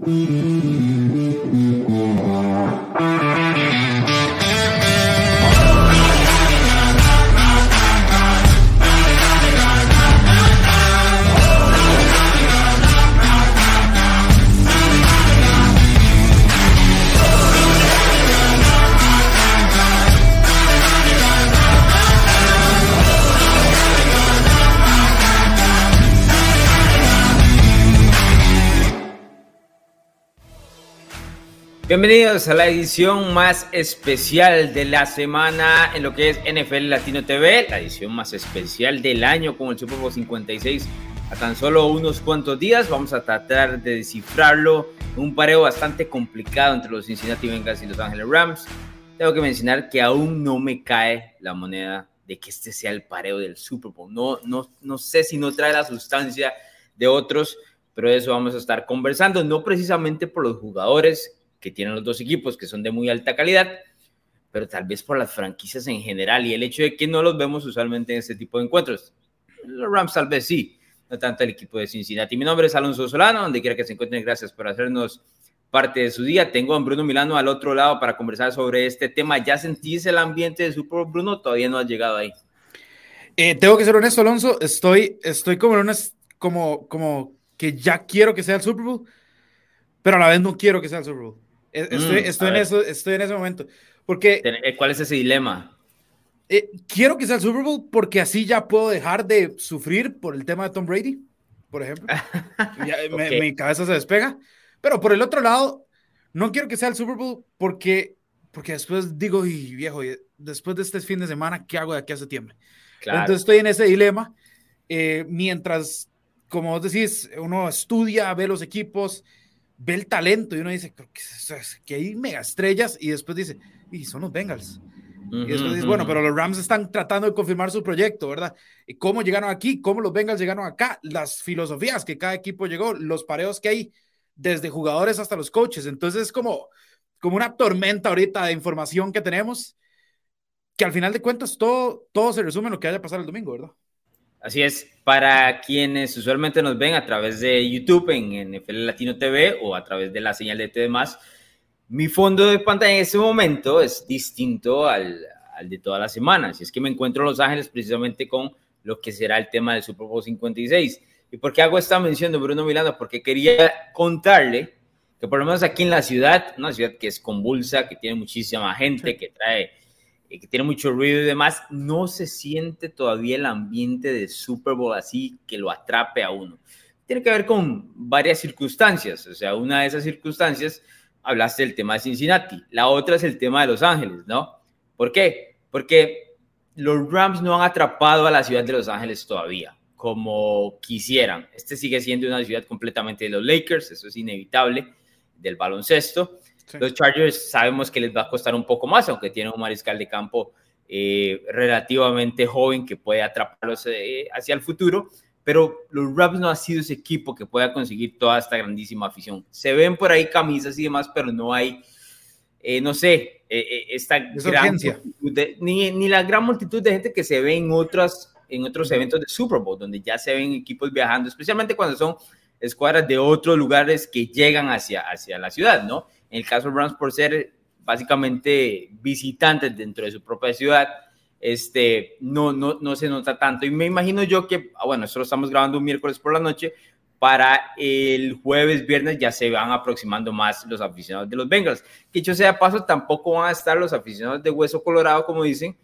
Mm-hmm. Bienvenidos a la edición más especial de la semana en lo que es NFL Latino TV, la edición más especial del año con el Super Bowl 56 a tan solo unos cuantos días. Vamos a tratar de descifrarlo. Un pareo bastante complicado entre los Cincinnati Bengals y los Ángeles Rams. Tengo que mencionar que aún no me cae la moneda de que este sea el pareo del Super Bowl. No, no, no sé si no trae la sustancia de otros, pero de eso vamos a estar conversando, no precisamente por los jugadores que tienen los dos equipos, que son de muy alta calidad, pero tal vez por las franquicias en general y el hecho de que no los vemos usualmente en este tipo de encuentros. Los Rams tal vez sí, no tanto el equipo de Cincinnati. Mi nombre es Alonso Solano, donde quiera que se encuentren, gracias por hacernos parte de su día. Tengo a Bruno Milano al otro lado para conversar sobre este tema. ¿Ya sentís el ambiente de Super Bowl, Bruno? Todavía no has llegado ahí. Eh, tengo que ser honesto, Alonso. Estoy, estoy como, en como, como que ya quiero que sea el Super Bowl, pero a la vez no quiero que sea el Super Bowl. Estoy, mm, estoy en eso, estoy en ese momento. Porque, eh, ¿Cuál es ese dilema? Eh, quiero que sea el Super Bowl porque así ya puedo dejar de sufrir por el tema de Tom Brady, por ejemplo. mi cabeza se despega. Pero por el otro lado, no quiero que sea el Super Bowl porque, porque después digo, y viejo, después de este fin de semana, ¿qué hago de aquí a septiembre? Entonces estoy en ese dilema. Eh, mientras, como vos decís, uno estudia, ve los equipos, ve el talento y uno dice que, hay mega estrellas y después dice, y son los Bengals. y después dice, bueno, pero los Rams están tratando de confirmar su proyecto, ¿verdad? ¿Y cómo llegaron aquí? ¿Cómo los Bengals llegaron acá? Las filosofías que cada equipo llegó, los pareos que hay desde jugadores hasta los coaches. Entonces es como, como una tormenta ahorita de información que tenemos, que al final de cuentas todo, todo se resume en lo que haya pasado el domingo, ¿verdad? Así es, para quienes usualmente nos ven a través de YouTube en NFL Latino TV o a través de la señal de TV mi fondo de pantalla en este momento es distinto al, al de toda la semana. Si es que me encuentro en Los Ángeles precisamente con lo que será el tema del Super Bowl 56. ¿Y por qué hago esta mención de Bruno Milano? Porque quería contarle que por lo menos aquí en la ciudad, una ciudad que es convulsa, que tiene muchísima gente, que trae que tiene mucho ruido y demás, no se siente todavía el ambiente de Super Bowl así que lo atrape a uno. Tiene que ver con varias circunstancias, o sea, una de esas circunstancias, hablaste del tema de Cincinnati, la otra es el tema de Los Ángeles, ¿no? ¿Por qué? Porque los Rams no han atrapado a la ciudad de Los Ángeles todavía, como quisieran. Este sigue siendo una ciudad completamente de los Lakers, eso es inevitable, del baloncesto. Los Chargers sabemos que les va a costar un poco más, aunque tienen un mariscal de campo eh, relativamente joven que puede atraparlos eh, hacia el futuro, pero los Rams no ha sido ese equipo que pueda conseguir toda esta grandísima afición. Se ven por ahí camisas y demás, pero no hay, eh, no sé, esta gran ni, ni la gran multitud de gente que se ve en otras en otros eventos de Super Bowl, donde ya se ven equipos viajando, especialmente cuando son escuadras de otros lugares que llegan hacia, hacia la ciudad, ¿no? En el caso de Rams, por ser básicamente visitantes dentro de su propia ciudad, este, no, no, no se nota tanto. Y me imagino yo que, ah, bueno, nosotros estamos grabando un miércoles por la noche, para el jueves, viernes ya se van aproximando más los aficionados de los Bengals. Que dicho sea paso, tampoco van a estar los aficionados de Hueso Colorado, como dicen,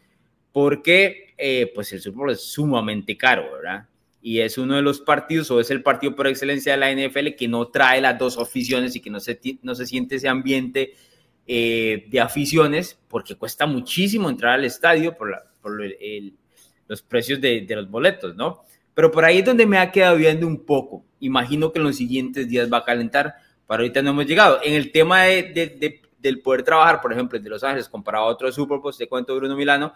porque eh, pues el Super Bowl es sumamente caro, ¿verdad? Y es uno de los partidos o es el partido por excelencia de la NFL que no trae las dos aficiones y que no se, no se siente ese ambiente eh, de aficiones porque cuesta muchísimo entrar al estadio por, los precios de, los boletos, ¿no? Pero por ahí es donde me ha quedado viendo un poco. Imagino que en los siguientes días va a calentar, para ahorita no hemos llegado. En el tema de, del poder trabajar, por ejemplo, de Los Ángeles comparado a otros Super te cuento Bruno Milano,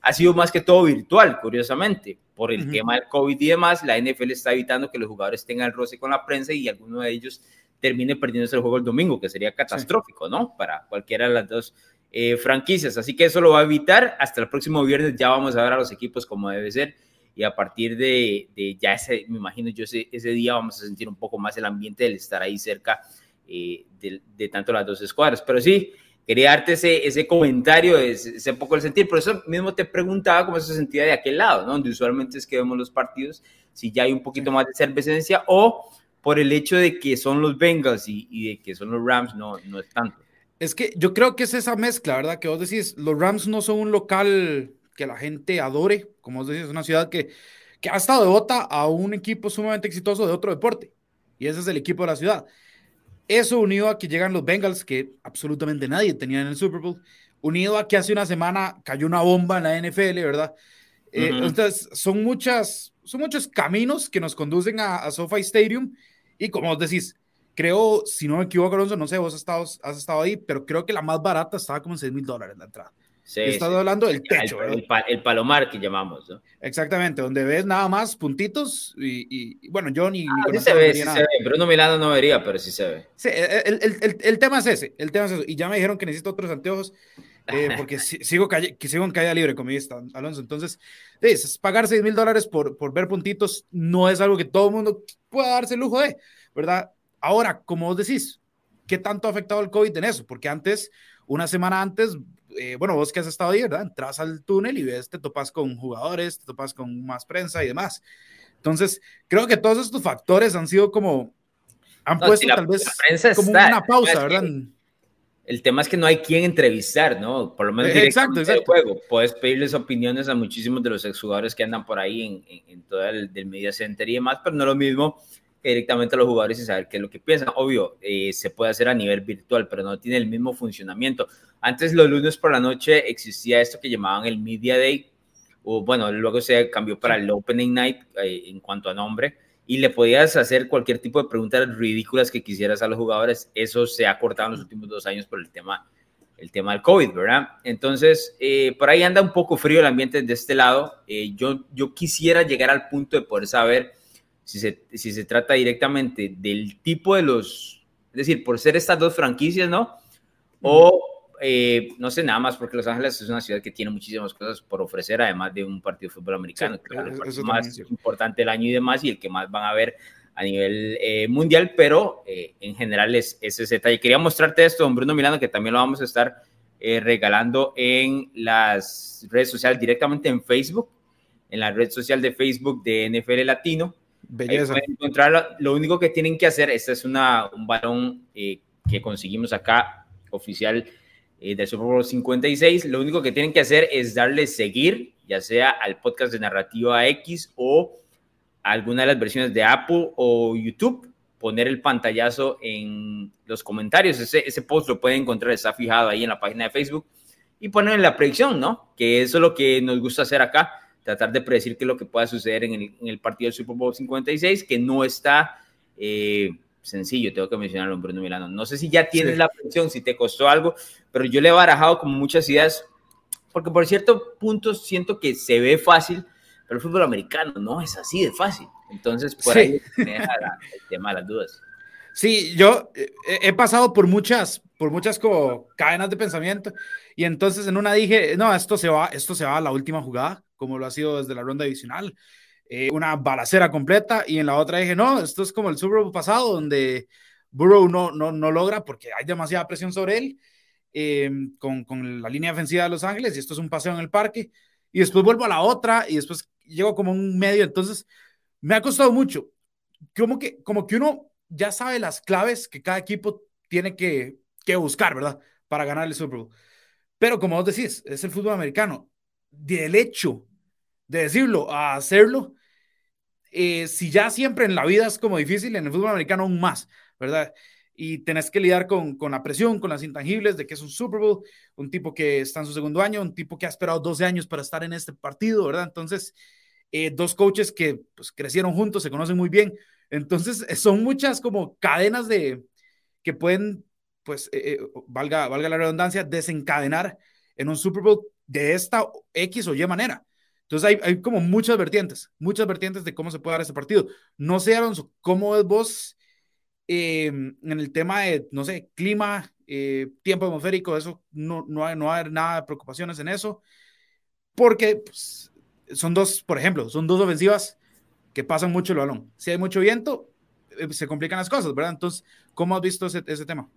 ha sido más que todo virtual, curiosamente. Por el tema del COVID y demás, la NFL está evitando que los jugadores tengan el roce con la prensa y alguno de ellos termine perdiéndose el juego el domingo, que sería catastrófico, ¿no? Para cualquiera de las dos eh, franquicias. Así que eso lo va a evitar. Hasta el próximo viernes ya vamos a ver a los equipos como debe ser. Y a partir de, ya ese, me imagino yo, ese, ese, día vamos a sentir un poco más el ambiente del estar ahí cerca eh, de, tanto las dos escuadras. Pero sí, quería darte ese, ese comentario, ese, ese, poco el sentir. Por eso mismo te preguntaba cómo se sentía de aquel lado, ¿no? Donde usualmente es que vemos los partidos, si ya hay un poquito más de cervecencia o por el hecho de que son los Bengals y, y de que son los Rams, no, no es tanto. Es que yo creo que es esa mezcla, ¿verdad? Que vos decís, los Rams no son un local que la gente adore, como vos decís, es una ciudad que, que ha estado devota a un equipo sumamente exitoso de otro deporte, y ese es el equipo de la ciudad. Eso unido a que llegan los Bengals, que absolutamente nadie tenía en el Super Bowl, unido a que hace una semana cayó una bomba en la NFL, ¿verdad? Eh, entonces, son, muchas, son muchos caminos que nos conducen a, a SoFi Stadium, y como vos decís, creo, si no me equivoco, Alonso, no sé, vos has estado, has estado ahí, pero creo que la más barata estaba como en 6 mil dólares la entrada. Sí, estás hablando del techo. El, el, palomar que llamamos, ¿no? Exactamente, donde ves nada más puntitos y, bueno, yo ni... Ah, sí se ve, sí se ve. Bruno Milano no vería, pero sí se ve. Sí, el, el, tema es ese, el tema es eso. Y ya me dijeron que necesito otros anteojos eh, porque sigo, calle, que sigo en caída libre, como dice Alonso. Entonces, es, pagar 6 mil dólares por, por ver puntitos no es algo que todo el mundo pueda darse el lujo de, ¿verdad? Ahora, como vos decís, ¿qué tanto ha afectado el COVID en eso? Porque antes, una semana antes, eh, bueno, vos que has estado ahí, ¿verdad? Entras al túnel y ves, te topas con jugadores, te topas con más prensa y demás. Entonces, creo que todos estos factores han sido como, han puesto tal vez como una pausa, ¿verdad? el tema es que no hay quien entrevistar, ¿no? Por lo menos exacto, exacto. juego. Puedes pedirles opiniones a muchísimos de los exjugadores que andan por ahí en, en, todo el del media center y demás, pero no lo mismo directamente a los jugadores y saber qué es lo que piensan. Obvio, eh, se puede hacer a nivel virtual, pero no tiene el mismo funcionamiento. Antes, los lunes por la noche, existía esto que llamaban el Media Day, o bueno, luego se cambió para el Opening Night eh, en cuanto a nombre, y le podías hacer cualquier tipo de preguntas ridículas que quisieras a los jugadores. Eso se ha cortado en los últimos dos años por el tema, el tema del COVID, ¿verdad? Entonces, eh, por ahí anda un poco frío el ambiente de este lado. yo, yo quisiera llegar al punto de poder saber si se, si se trata directamente del tipo de los, es decir, por ser estas dos franquicias, ¿no? O, eh, no sé, nada más, porque Los Ángeles es una ciudad que tiene muchísimas cosas por ofrecer, además de un partido de fútbol americano, que es el más importante del año y demás, y el que más van a ver a nivel eh, mundial, pero eh, en general es, es, ese detalle. Quería mostrarte esto, don Bruno Milano, que también lo vamos a estar regalando en las redes sociales, directamente en Facebook, en la red social de Facebook de NFL Latino. Belleza. encontrarlo. Lo único que tienen que hacer, este es una, un balón eh, que conseguimos acá, oficial eh, del Super Bowl 56. Lo único que tienen que hacer es darle seguir, ya sea al podcast de Narrativa X o alguna de las versiones de Apple o YouTube. Poner el pantallazo en los comentarios. Ese, ese post lo pueden encontrar, está fijado ahí en la página de Facebook. Y poner en la predicción, ¿no? Que eso es lo que nos gusta hacer acá tratar de predecir qué es lo que pueda suceder en el, en el partido del Super Bowl 56, que no está eh, sencillo, tengo que mencionarlo, Bruno Milano. No sé si ya tienes la predicción, si te costó algo, pero yo le he barajado como muchas ideas, porque por cierto punto siento que se ve fácil, pero el fútbol americano no es así de fácil. Entonces, por ahí me deja el tema de las dudas. Sí, yo eh, he pasado por muchas, por muchas como cadenas de pensamiento y entonces en una dije, no, esto se va, esto se va a la última jugada, como lo ha sido desde la ronda divisional, eh, una balacera completa, y en la otra dije, no, esto es como el Super Bowl pasado, donde Burrow no, no, no logra porque hay demasiada presión sobre él, em, con, con, la línea defensiva de Los Ángeles, y esto es un paseo en el parque, y después vuelvo a la otra, y después llego como un medio, entonces me ha costado mucho, como que, como que uno ya sabe las claves que cada equipo tiene que, que buscar, ¿verdad? Para ganar el Super Bowl. Pero como vos decís, es el fútbol americano. Del hecho de decirlo a hacerlo, eh, si ya siempre en la vida es como difícil, en el fútbol americano aún más, ¿verdad? Y tenés que lidiar con, con la presión, con las intangibles de que es un Super Bowl, un tipo que está en su segundo año, un tipo que ha esperado 12 años para estar en este partido, ¿verdad? Entonces, eh, dos coaches que pues, crecieron juntos, se conocen muy bien. Entonces, son muchas como cadenas de que pueden, pues, eh, valga, valga la redundancia, desencadenar en un Super Bowl de esta X o Y manera. Entonces hay, hay, como muchas vertientes, muchas vertientes de cómo se puede dar ese partido. No sé, Alonso, ¿cómo ves vos em, en el tema de, no sé, clima, eh, tiempo atmosférico, eso, no, no, hay, no hay nada de preocupaciones en eso? Porque pues, son dos, por ejemplo, son dos ofensivas que pasan mucho el balón. Si hay mucho viento, se complican las cosas, ¿verdad? Entonces, ¿cómo has visto ese, ese tema?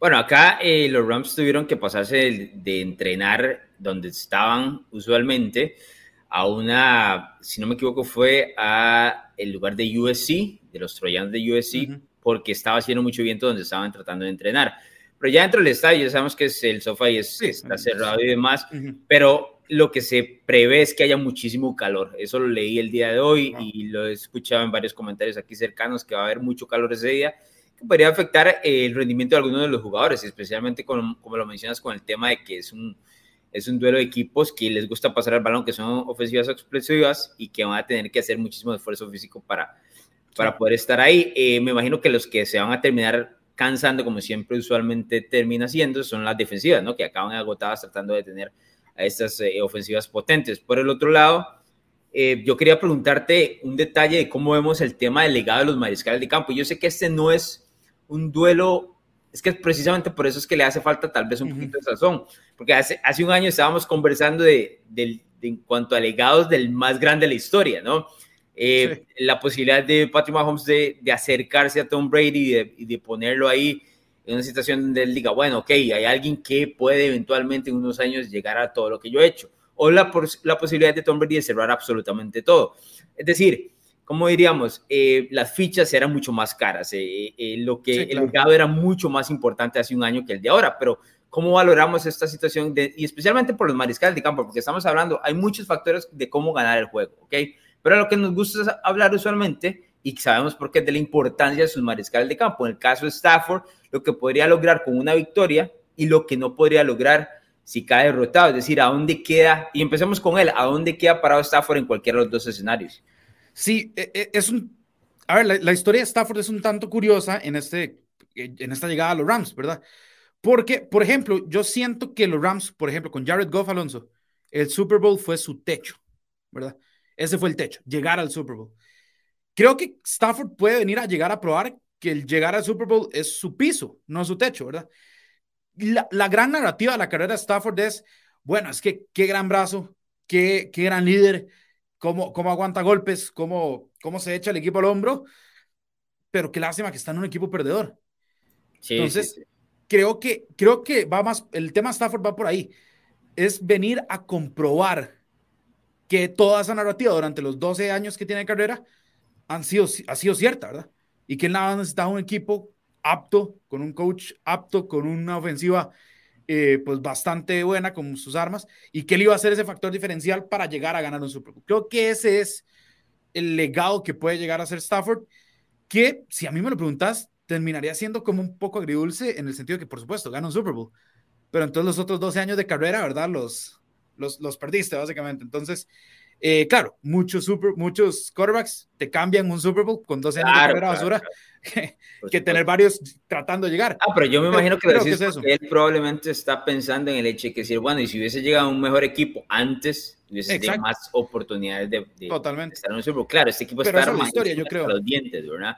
Bueno, acá eh, los Rams tuvieron que pasarse de, entrenar donde estaban usualmente a una, si no me equivoco, fue a el lugar de USC, de los troyanos de USC, porque estaba haciendo mucho viento donde estaban tratando de entrenar. Pero ya dentro del estadio, ya sabemos que es el sofá y está cerrado y demás, pero lo que se prevé es que haya muchísimo calor. Eso lo leí el día de hoy y lo he escuchado en varios comentarios aquí cercanos que va a haber mucho calor ese día que podría afectar el rendimiento de algunos de los jugadores, especialmente como lo mencionas con el tema de que es un, es un duelo de equipos que les gusta pasar el balón, que son ofensivas o explosivas y que van a tener que hacer muchísimo esfuerzo físico para, para poder estar ahí. Eh, me imagino que los que se van a terminar cansando, como siempre usualmente termina siendo, son las defensivas, ¿no? Que acaban agotadas tratando de tener a estas eh, ofensivas potentes. Por el otro lado, eh, yo quería preguntarte un detalle de cómo vemos el tema del legado de los mariscales de campo. Yo sé que este no es un duelo, es que precisamente por eso es que le hace falta tal vez un poquito de sazón, porque hace, hace un año estábamos conversando de, en cuanto a legados del más grande de la historia, ¿no? Eh, la posibilidad de Patrick Mahomes de, de acercarse a Tom Brady y de, ponerlo ahí en una situación donde él diga, bueno, ok, hay alguien que puede eventualmente en unos años llegar a todo lo que yo he hecho. O la, la posibilidad de Tom Brady de cerrar absolutamente todo. Es decir, como diríamos, eh, las fichas eran mucho más caras. Eh, eh, lo que el legado era mucho más importante hace un año que el de ahora, pero ¿cómo valoramos esta situación? y especialmente por los mariscales de campo, porque estamos hablando, hay muchos factores de cómo ganar el juego, ¿ok? Pero lo que nos gusta hablar usualmente, y sabemos por qué, es de la importancia de sus mariscales de campo. En el caso de Stafford, lo que podría lograr con una victoria y lo que no podría lograr si cae derrotado. Es decir, a dónde queda, y empecemos con él, a dónde queda parado Stafford en cualquiera de los dos escenarios. Sí, e, e, es un. A ver, la, historia de Stafford es un tanto curiosa en, este, en esta llegada a los Rams, ¿verdad? Porque, por ejemplo, yo siento que los Rams, por ejemplo, con Jared Goff Alonso, el Super Bowl fue su techo, ¿verdad? Ese fue el techo, llegar al Super Bowl. Creo que Stafford puede venir a llegar a probar que el llegar al Super Bowl es su piso, no su techo, ¿verdad? La, la gran narrativa de la carrera de Stafford es, bueno, es que qué gran brazo, qué, qué gran líder, cómo, cómo aguanta golpes, cómo, cómo se echa el equipo al hombro, pero qué lástima que está en un equipo perdedor. Entonces, Creo, que, creo que va más, el tema Stafford va por ahí, es venir a comprobar que toda esa narrativa durante los 12 años que tiene de carrera han sido, ha sido cierta, ¿verdad? Y que él nada necesitaba un equipo apto, con un coach apto, con una ofensiva eh, pues bastante buena con sus armas y que él iba a ser ese factor diferencial para llegar a ganar un Super Bowl. Creo que ese es el legado que puede llegar a ser Stafford, que si a mí me lo preguntas, terminaría siendo como un poco agridulce en el sentido de que, por supuesto, gana un Super Bowl, pero entonces los otros 12 años de carrera, ¿verdad? Los, los, los perdiste, básicamente. Entonces, eh, claro, muchos, super, muchos quarterbacks te cambian un Super Bowl con 12 años de carrera basura que, tener varios tratando de llegar. Ah, pero yo me imagino que, él probablemente está pensando en el hecho de que decir, bueno, y si hubiese llegado a un mejor equipo antes, hubiese tenido más oportunidades de, Totalmente. estar en un Super Bowl. Claro, este equipo está armado historia, yo creo. los dientes, ¿verdad?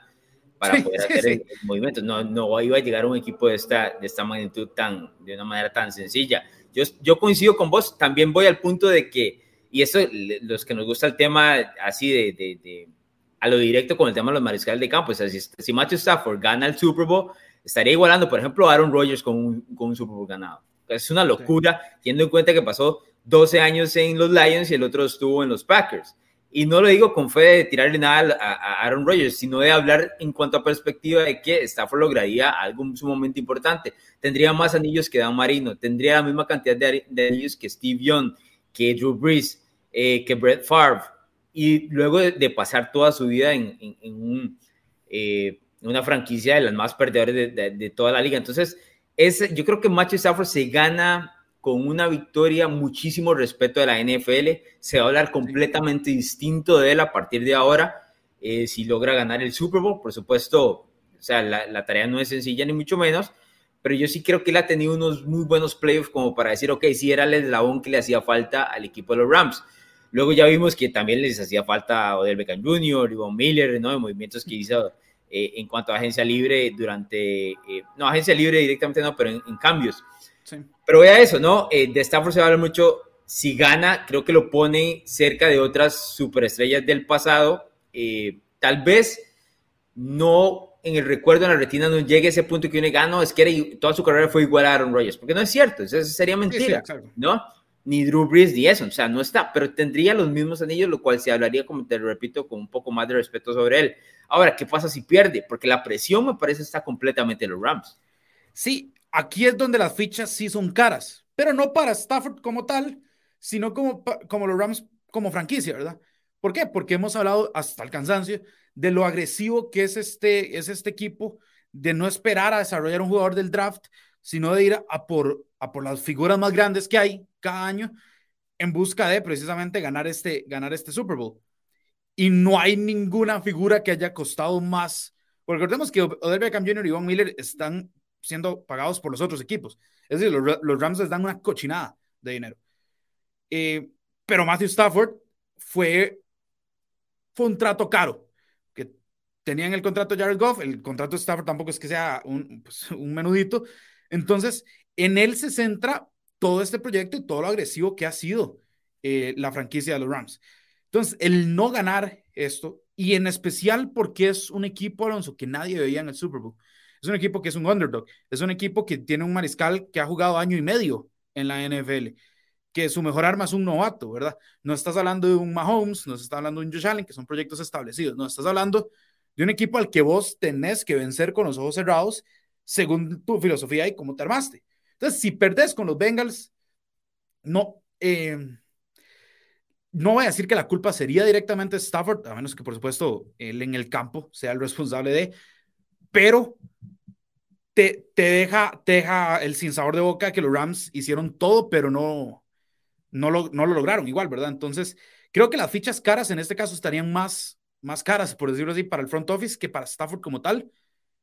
Para poder hacer el, movimiento. No, no iba a llegar un equipo de esta, de esta magnitud tan, de una manera tan sencilla. Yo, yo coincido con vos, también voy al punto de que y eso, los que nos gusta el tema así de, de, a lo directo con el tema de los mariscales de campo, o sea, si, Matthew Stafford gana el Super Bowl, estaría igualando, por ejemplo, a Aaron Rodgers con un, con un Super Bowl ganado. Es una locura, teniendo en cuenta que pasó 12 años en los Lions y el otro estuvo en los Packers. Y no lo digo con fe de tirarle nada a, Aaron Rodgers, sino de hablar en cuanto a perspectiva de que Stafford lograría algo sumamente importante. Tendría más anillos que Dan Marino, tendría la misma cantidad de, de anillos que Steve Young, que Drew Brees, eh, que Brett Favre. Y luego de, pasar toda su vida en, eh, una franquicia de las más perdedoras de, toda la liga. Entonces, es, yo creo que Matthew Stafford se gana con una victoria muchísimo respeto de la NFL. Se va a hablar completamente distinto de él a partir de ahora. Eh, si logra ganar el Super Bowl, por supuesto, o sea, la, la, tarea no es sencilla ni mucho menos, pero yo sí creo que él ha tenido unos muy buenos playoffs como para decir, ok, sí era el eslabón que le hacía falta al equipo de los Rams. Luego ya vimos que también les hacía falta Odell Beckham Jr., Von Miller, ¿no? De movimientos que hizo eh, en cuanto a agencia libre durante, eh, no, agencia libre directamente no, pero en, cambios. Pero vea eso, ¿no? Eh, de Stafford se habla mucho, si gana, creo que lo pone cerca de otras superestrellas del pasado. tal vez no en el recuerdo, en la retina, no llegue a ese punto que uno diga, ah, no, es que toda su carrera fue igual a Aaron Rodgers, porque no es cierto, eso sería mentira, ¿no? Ni Drew Brees ni eso, o sea, no está, pero tendría los mismos anillos, lo cual se hablaría, como te repito, con un poco más de respeto sobre él. Ahora, ¿qué pasa si pierde? Porque la presión me parece está completamente en los Rams. Sí, aquí es donde las fichas sí son caras, pero no para Stafford como tal, sino como, como los Rams como franquicia, ¿verdad? ¿Por qué? Porque hemos hablado hasta el cansancio de lo agresivo que es este, es este equipo, de no esperar a desarrollar un jugador del draft, sino de ir a por, a por las figuras más grandes que hay cada año en busca de precisamente ganar este, ganar este Super Bowl. Y no hay ninguna figura que haya costado más. Porque recordemos que Odell Beckham Jr. y Von Miller están siendo pagados por los otros equipos. Es decir, los, los Rams les dan una cochinada de dinero. Eh, pero Matthew Stafford fue, fue un trato caro tenían el contrato Jared Goff, el contrato de Stafford tampoco es que sea un, pues, un menudito. Entonces, en él se centra todo este proyecto y todo lo agresivo que ha sido eh, la franquicia de los Rams. Entonces, el no ganar esto, y en especial porque es un equipo, Alonso, que nadie veía en el Super Bowl. Es un equipo que es un underdog, es un equipo que tiene un mariscal que ha jugado año y medio en la NFL, que su mejor arma es un novato, ¿verdad? No estás hablando de un Mahomes, no estás hablando de un Josh Allen, que son proyectos establecidos, no, estás hablando de un equipo al que vos tenés que vencer con los ojos cerrados según tu filosofía y cómo te armaste. Entonces, si perdés con los Bengals, no, eh, no voy a decir que la culpa sería directamente Stafford, a menos que, por supuesto, él en el campo sea el responsable de, pero te, te, deja, te deja el sinsabor de boca que los Rams hicieron todo, pero no, no, lo, no lo lograron igual, ¿verdad? Entonces, creo que las fichas caras en este caso estarían más más caras, por decirlo así, para el front office que para Stafford como tal,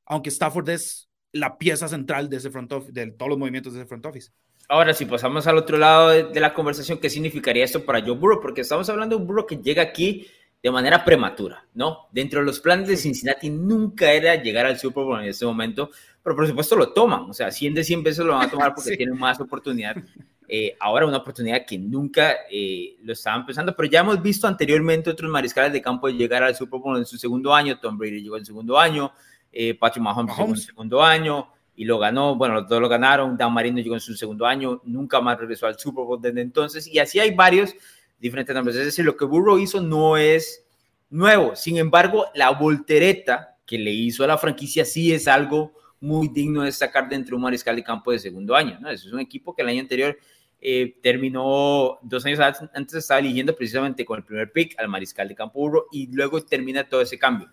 aunque Stafford es la pieza central de ese front office, de todos los movimientos de ese front office. Ahora, si pasamos al otro lado de, la conversación, ¿qué significaría esto para Joe Burrow? Porque estamos hablando de un Burrow que llega aquí de manera prematura, ¿no? Dentro de los planes de Cincinnati nunca era llegar al Super Bowl en este momento, pero por supuesto lo toman, o sea, 100 de 100 veces lo van a tomar porque tienen más oportunidad eh, ahora una oportunidad que nunca eh, lo estaban pensando, pero ya hemos visto anteriormente otros mariscales de campo llegar al Super Bowl en su segundo año, Tom Brady llegó en el segundo año, eh, Patrick Mahomes, llegó en su segundo año y lo ganó, bueno, los dos lo ganaron, Dan Marino llegó en su segundo año, nunca más regresó al Super Bowl desde entonces. Y así hay varios diferentes nombres, es decir, lo que Burrow hizo no es nuevo, sin embargo, la voltereta que le hizo a la franquicia sí es algo muy digno de destacar dentro de un mariscal de campo de segundo año, ¿no? es un equipo que el año anterior eh, terminó dos años antes, estaba eligiendo precisamente con el primer pick al mariscal de campo burro y luego termina todo ese cambio.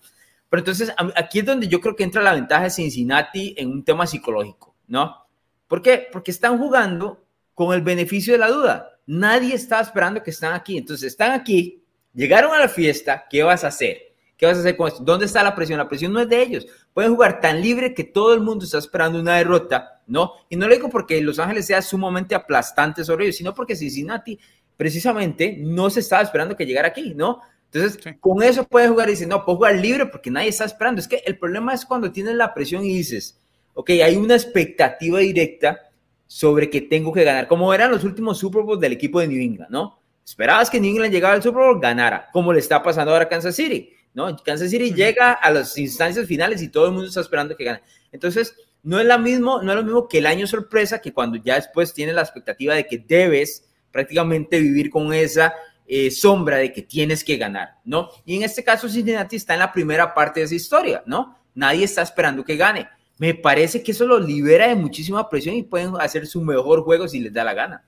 Pero entonces aquí es donde yo creo que entra la ventaja de Cincinnati en un tema psicológico, ¿no? ¿Por qué? Porque están jugando con el beneficio de la duda. Nadie estaba esperando que están aquí. Entonces están aquí, llegaron a la fiesta, ¿qué vas a hacer? ¿Qué vas a hacer con esto? ¿Dónde está la presión? La presión no es de ellos. Pueden jugar tan libre que todo el mundo está esperando una derrota, ¿no? Y no lo digo porque Los Ángeles sea sumamente aplastante sobre ellos, sino porque Cincinnati precisamente no se estaba esperando que llegara aquí, ¿no? Entonces, con eso puedes jugar y decir, no, puedo jugar libre porque nadie está esperando. Es que el problema es cuando tienes la presión y dices, ok, hay una expectativa directa sobre que tengo que ganar, como eran los últimos Super Bowls del equipo de New England, ¿no? Esperabas que New England llegara al Super Bowl, ganara, como le está pasando ahora a Kansas City. ¿no? Kansas City llega a las instancias finales y todo el mundo está esperando que gane. Entonces, no es, la mismo, no es lo mismo que el año sorpresa, que cuando ya después tienes la expectativa de que debes prácticamente vivir con esa eh, sombra de que tienes que ganar, ¿no? Y en este caso, Cincinnati está en la primera parte de esa historia, ¿no? Nadie está esperando que gane. Me parece que eso lo libera de muchísima presión y pueden hacer su mejor juego si les da la gana.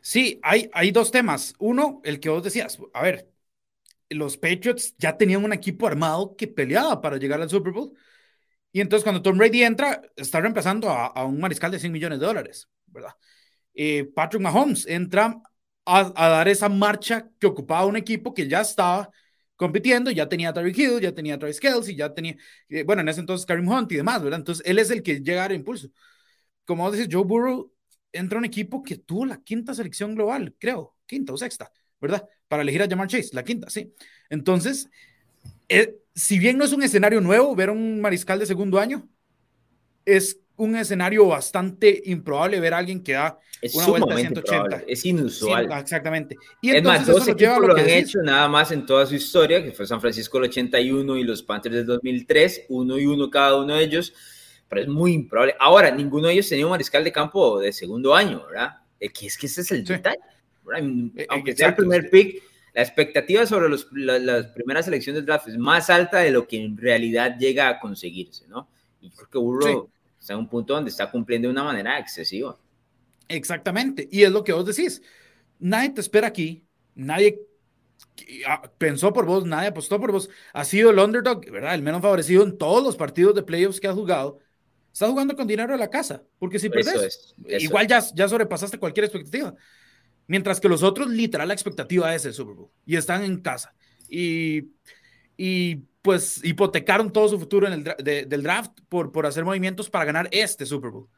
Sí, hay, hay dos temas. Uno, el que vos decías, a ver, los Patriots ya tenían un equipo armado que peleaba para llegar al Super Bowl. Y entonces cuando Tom Brady entra, está reemplazando a, un mariscal de 100 millones de dólares, ¿verdad? Eh, Patrick Mahomes entra a, dar esa marcha que ocupaba un equipo que ya estaba compitiendo, ya tenía a Tyreek Hill, ya tenía a Travis Kelsey, ya tenía, eh, bueno, en ese entonces Karim Hunt y demás, ¿verdad? Entonces él es el que llega a impulso. Como vos Joe Burrow entra a un equipo que tuvo la quinta selección global, creo, quinta o sexta, ¿verdad? Para elegir a Jamar Chase, la quinta, sí. Entonces, eh, si bien no es un escenario nuevo ver un mariscal de segundo año, es un escenario bastante improbable ver a alguien que da es una vuelta a 180. Es inusual. exactamente. Y entonces es más, lleva a lo, que han hecho nada más en toda su historia, que fue San Francisco el 81 y los Panthers del 2003, uno y uno cada uno de ellos, pero es muy improbable. Ahora, ninguno de ellos tenía un mariscal de campo de segundo año, ¿verdad? Que es que ese es el detalle. Eh, Aunque sea el primer pick, la expectativa sobre los, las primeras elecciones del draft es más alta de lo que en realidad llega a conseguirse, ¿no? Y creo que Burrow está en un punto donde está cumpliendo de una manera excesiva. Exactamente, y es lo que vos decís. Nadie te espera aquí, nadie ah, pensó por vos, nadie apostó por vos. Ha sido el underdog, ¿verdad? El menos favorecido en todos los partidos de playoffs que has jugado. Estás jugando con dinero de la casa, porque si perdés, igual ya, ya sobrepasaste cualquier expectativa. Mientras que los otros, literal, la expectativa es el Super Bowl y están en casa. Y, y pues hipotecaron todo su futuro en el del draft por, por hacer movimientos para ganar este Super Bowl.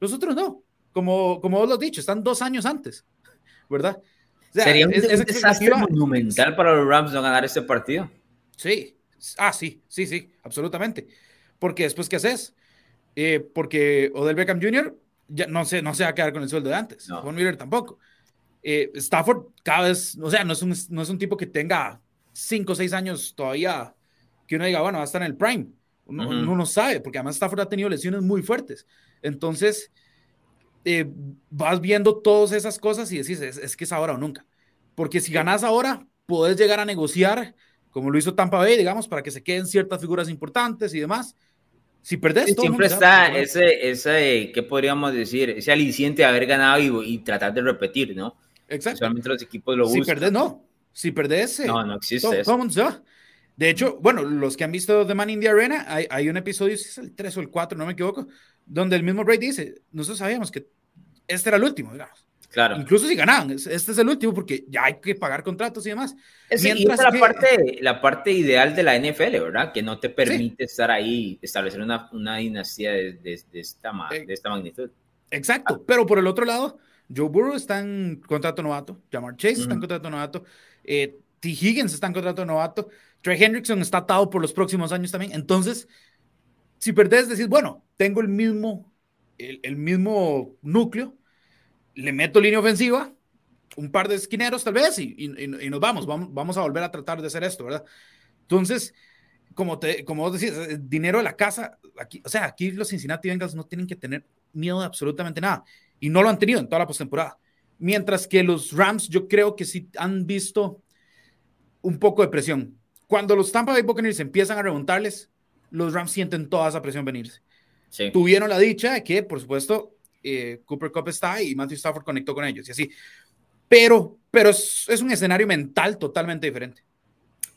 Los otros no, como, como vos lo has dicho, están dos años antes, ¿verdad? Sería un, desastre monumental para los Rams no ganar este partido. Sí, ah, sí, sí, sí, absolutamente. Porque después, ¿qué haces? Eh, porque Odell Beckham Jr. ya no se, no se va a quedar con el sueldo de antes. No. Von Miller tampoco. Eh, Stafford cada vez, o sea, no es, un, no es un tipo que tenga 5 o 6 años todavía que uno diga, bueno, va a estar en el prime. Uno, no sabe, porque además Stafford ha tenido lesiones muy fuertes. Entonces, eh, vas viendo todas esas cosas y decís, es, que es ahora o nunca. Porque si ganas ahora, puedes llegar a negociar, como lo hizo Tampa Bay, digamos, para que se queden ciertas figuras importantes y demás. Si perdés, todo siempre está ese, ese, ¿qué podríamos decir? Ese aliciente de haber ganado y, y tratar de repetir, ¿no? Exacto. Solamente los equipos lo buscan. Si perdés, no. Si perdés, no, no existe eso. De hecho, bueno, los que han visto The Man in the Arena, hay, hay un episodio, si es el 3 o el 4, no me equivoco, donde el mismo Bray dice, nosotros sabíamos que este era el último, digamos. Claro. Incluso si ganaban, este es el último porque ya hay que pagar contratos y demás. Es, y es la, parte, la parte ideal de la NFL, ¿verdad? Que no te permite estar ahí, establecer una, una dinastía de, de, de, esta, eh, de esta magnitud. Exacto, pero por el otro lado, Joe Burrow está en contrato novato, Jamar Chase está en contrato novato, eh, T. Higgins está en contrato novato, Trey Hendrickson está atado por los próximos años también. Entonces, si perdés, decís, bueno, tengo el mismo, el, mismo núcleo, le meto línea ofensiva, un par de esquineros tal vez y, y, nos vamos, vamos, vamos a volver a tratar de hacer esto, ¿verdad? Entonces, como, te, como vos decís, dinero de la casa, aquí, o sea, aquí los Cincinnati Bengals no tienen que tener miedo de absolutamente nada y no lo han tenido en toda la postemporada. Mientras que los Rams, yo creo que sí han visto un poco de presión. Cuando los Tampa Bay Buccaneers empiezan a remontarles, los Rams sienten toda esa presión venirse. Tuvieron la dicha de que, por supuesto, eh, Cooper Cup está y Matthew Stafford conectó con ellos y así. Pero, pero es, un escenario mental totalmente diferente.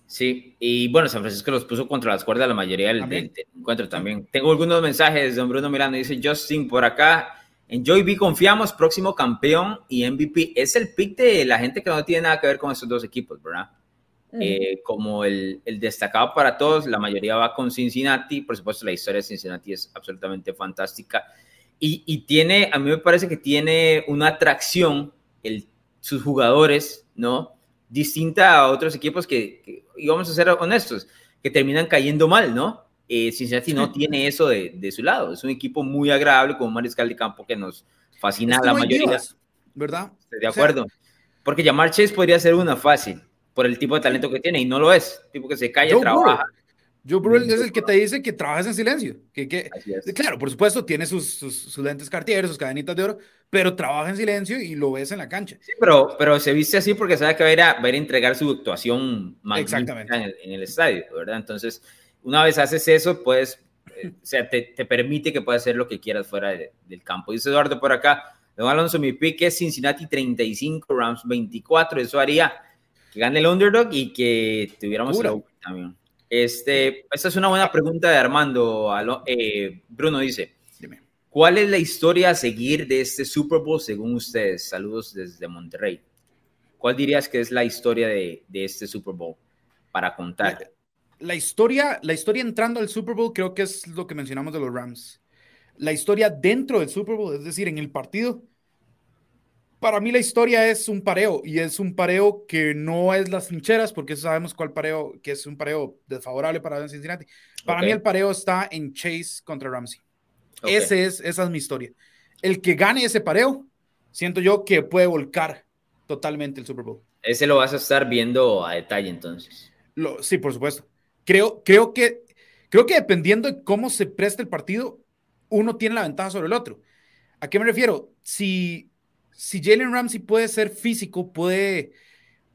Sí, y bueno, San Francisco los puso contra las cuerdas la mayoría del, encuentro también. Tengo algunos mensajes de don Bruno Miranda, dice Justin por acá. En Joy B confiamos, próximo campeón y MVP. Es el pick de la gente que no tiene nada que ver con estos dos equipos, ¿verdad? Eh, como el, el, destacado para todos, la mayoría va con Cincinnati. Por supuesto, la historia de Cincinnati es absolutamente fantástica. Y, y tiene, a mí me parece que tiene una atracción el, sus jugadores, ¿no? Distinta a otros equipos que, y vamos a ser honestos, que terminan cayendo mal, ¿no? Eh, Cincinnati no tiene eso de, de, su lado. Es un equipo muy agradable con un mariscal de campo que nos fascina a la mayoría. ¿Verdad? De acuerdo. Porque llamar Chase podría ser una fácil por el tipo de talento que tiene y no lo es. Tipo que se calla, trabaja. Joe Burrow es el que te dice que trabajas en silencio. Que, que, claro, por supuesto, tiene sus, sus, lentes Cartier, sus cadenitas de oro, pero trabaja en silencio y lo ves en la cancha. Sí, pero, pero se viste así porque sabe que va a ir a, va a, entregar su actuación magnífica en el, en el estadio, ¿verdad? Entonces, una vez haces eso, pues, o sea, te, te, permite que puedas hacer lo que quieras fuera del campo. Dice Eduardo por acá, Don Alonso, mi pick es Cincinnati 35, Rams 24. Eso haría que gane el underdog y que tuviéramos también. Este, esta es una buena pregunta de Armando. Eh, Bruno dice, Dime. ¿cuál es la historia a seguir de este Super Bowl según ustedes? Saludos desde Monterrey. ¿Cuál dirías que es la historia de, de este Super Bowl para contar? la historia, la historia entrando al Super Bowl creo que es lo que mencionamos de los Rams. La historia dentro del Super Bowl, es decir, en el partido, para mí la historia es un pareo y es un pareo que no es las trincheras, porque sabemos cuál pareo, que es un pareo desfavorable para Cincinnati. Para mí el pareo está en Chase contra Ramsey. Ese es, esa es mi historia. El que gane ese pareo, siento yo que puede volcar totalmente el Super Bowl. Ese lo vas a estar viendo a detalle entonces. Lo, sí, por supuesto. Creo, creo, que, creo que dependiendo de cómo se preste el partido, uno tiene la ventaja sobre el otro. ¿A qué me refiero? Si, si Jalen Ramsey puede ser físico, puede,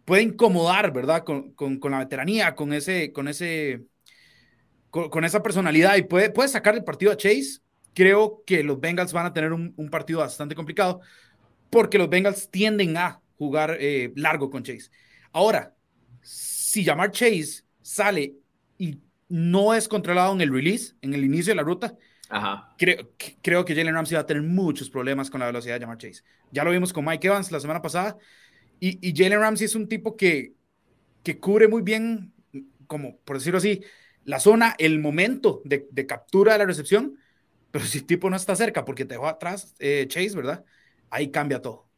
puede incomodar, ¿verdad? Con, con, la veteranía, con ese, con ese, con, esa personalidad y puede, puede sacar el partido a Chase, creo que los Bengals van a tener un, un partido bastante complicado porque los Bengals tienden a jugar eh, largo con Chase. Ahora, si llamar Chase sale y no es controlado en el release, en el inicio de la ruta, Creo, creo que Jalen Ramsey va a tener muchos problemas con la velocidad de llamar Chase. Ya lo vimos con Mike Evans la semana pasada. Y, y Jalen Ramsey es un tipo que, que cubre muy bien, como por decirlo así, la zona, el momento de, de captura de la recepción. Pero si el tipo no está cerca porque te dejó atrás eh, Chase, ¿verdad? Ahí cambia todo.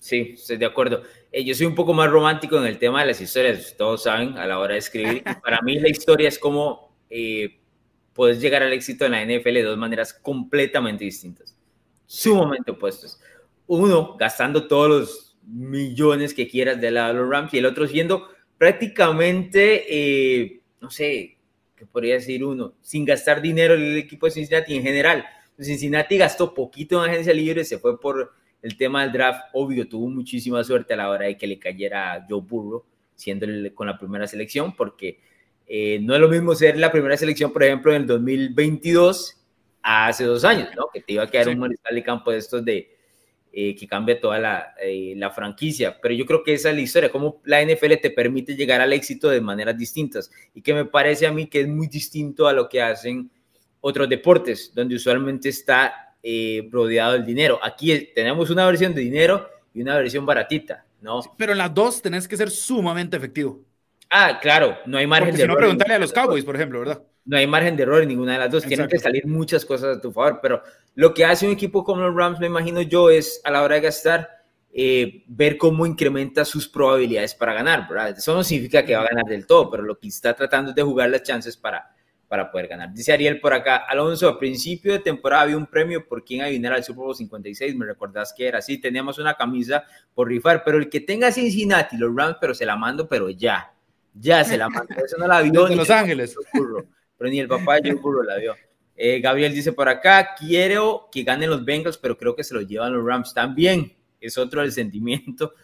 Sí, estoy de acuerdo. Eh, yo soy un poco más romántico en el tema de las historias, todos saben, a la hora de escribir. Para mí la historia es como eh, puedes llegar al éxito en la NFL de dos maneras completamente distintas, sumamente opuestas. Uno, gastando todos los millones que quieras de la los Rams y el otro siendo prácticamente, eh, no sé, ¿qué podría decir uno? Sin gastar dinero el equipo de Cincinnati en general. Cincinnati gastó poquito en agencia libre, se fue por el tema del draft, obvio, tuvo muchísima suerte a la hora de que le cayera Joe Burrow, siendo con la primera selección, porque eh, no es lo mismo ser la primera selección, por ejemplo, en el 2022 hace dos años, ¿no? Que te iba a quedar un mariscal de campo de estos de eh, que cambia toda la, eh, la, franquicia. Pero yo creo que esa es la historia, cómo la NFL te permite llegar al éxito de maneras distintas y que me parece a mí que es muy distinto a lo que hacen otros deportes, donde usualmente está rodeado el dinero. Aquí tenemos una versión de dinero y una versión baratita, ¿no? pero en las dos tenés que ser sumamente efectivo. Ah, claro, no hay margen de error. Si no, preguntarle a los Cowboys, por ejemplo, ¿verdad? No hay margen de error en ninguna de las dos. Tienen que salir muchas cosas a tu favor. Pero lo que hace un equipo como los Rams, me imagino yo, es a la hora de gastar, eh, ver cómo incrementa sus probabilidades para ganar, ¿verdad? Eso no significa que va a ganar del todo, pero lo que está tratando es de jugar las chances para, para poder ganar. Dice Ariel por acá, Alonso, a principio de temporada había un premio por quien adivinara el Super Bowl 56, me recordás que era así, teníamos una camisa por rifar, pero el que tenga Cincinnati, los Rams, pero se la mando, pero ya ya se la mandó, eso no la vio. ni Los Ángeles. pero ni el papá de Joe Burrow la vio. Eh, Gabriel dice por acá, quiero que ganen los Bengals, pero creo que se los llevan los Rams también. Es otro del sentimiento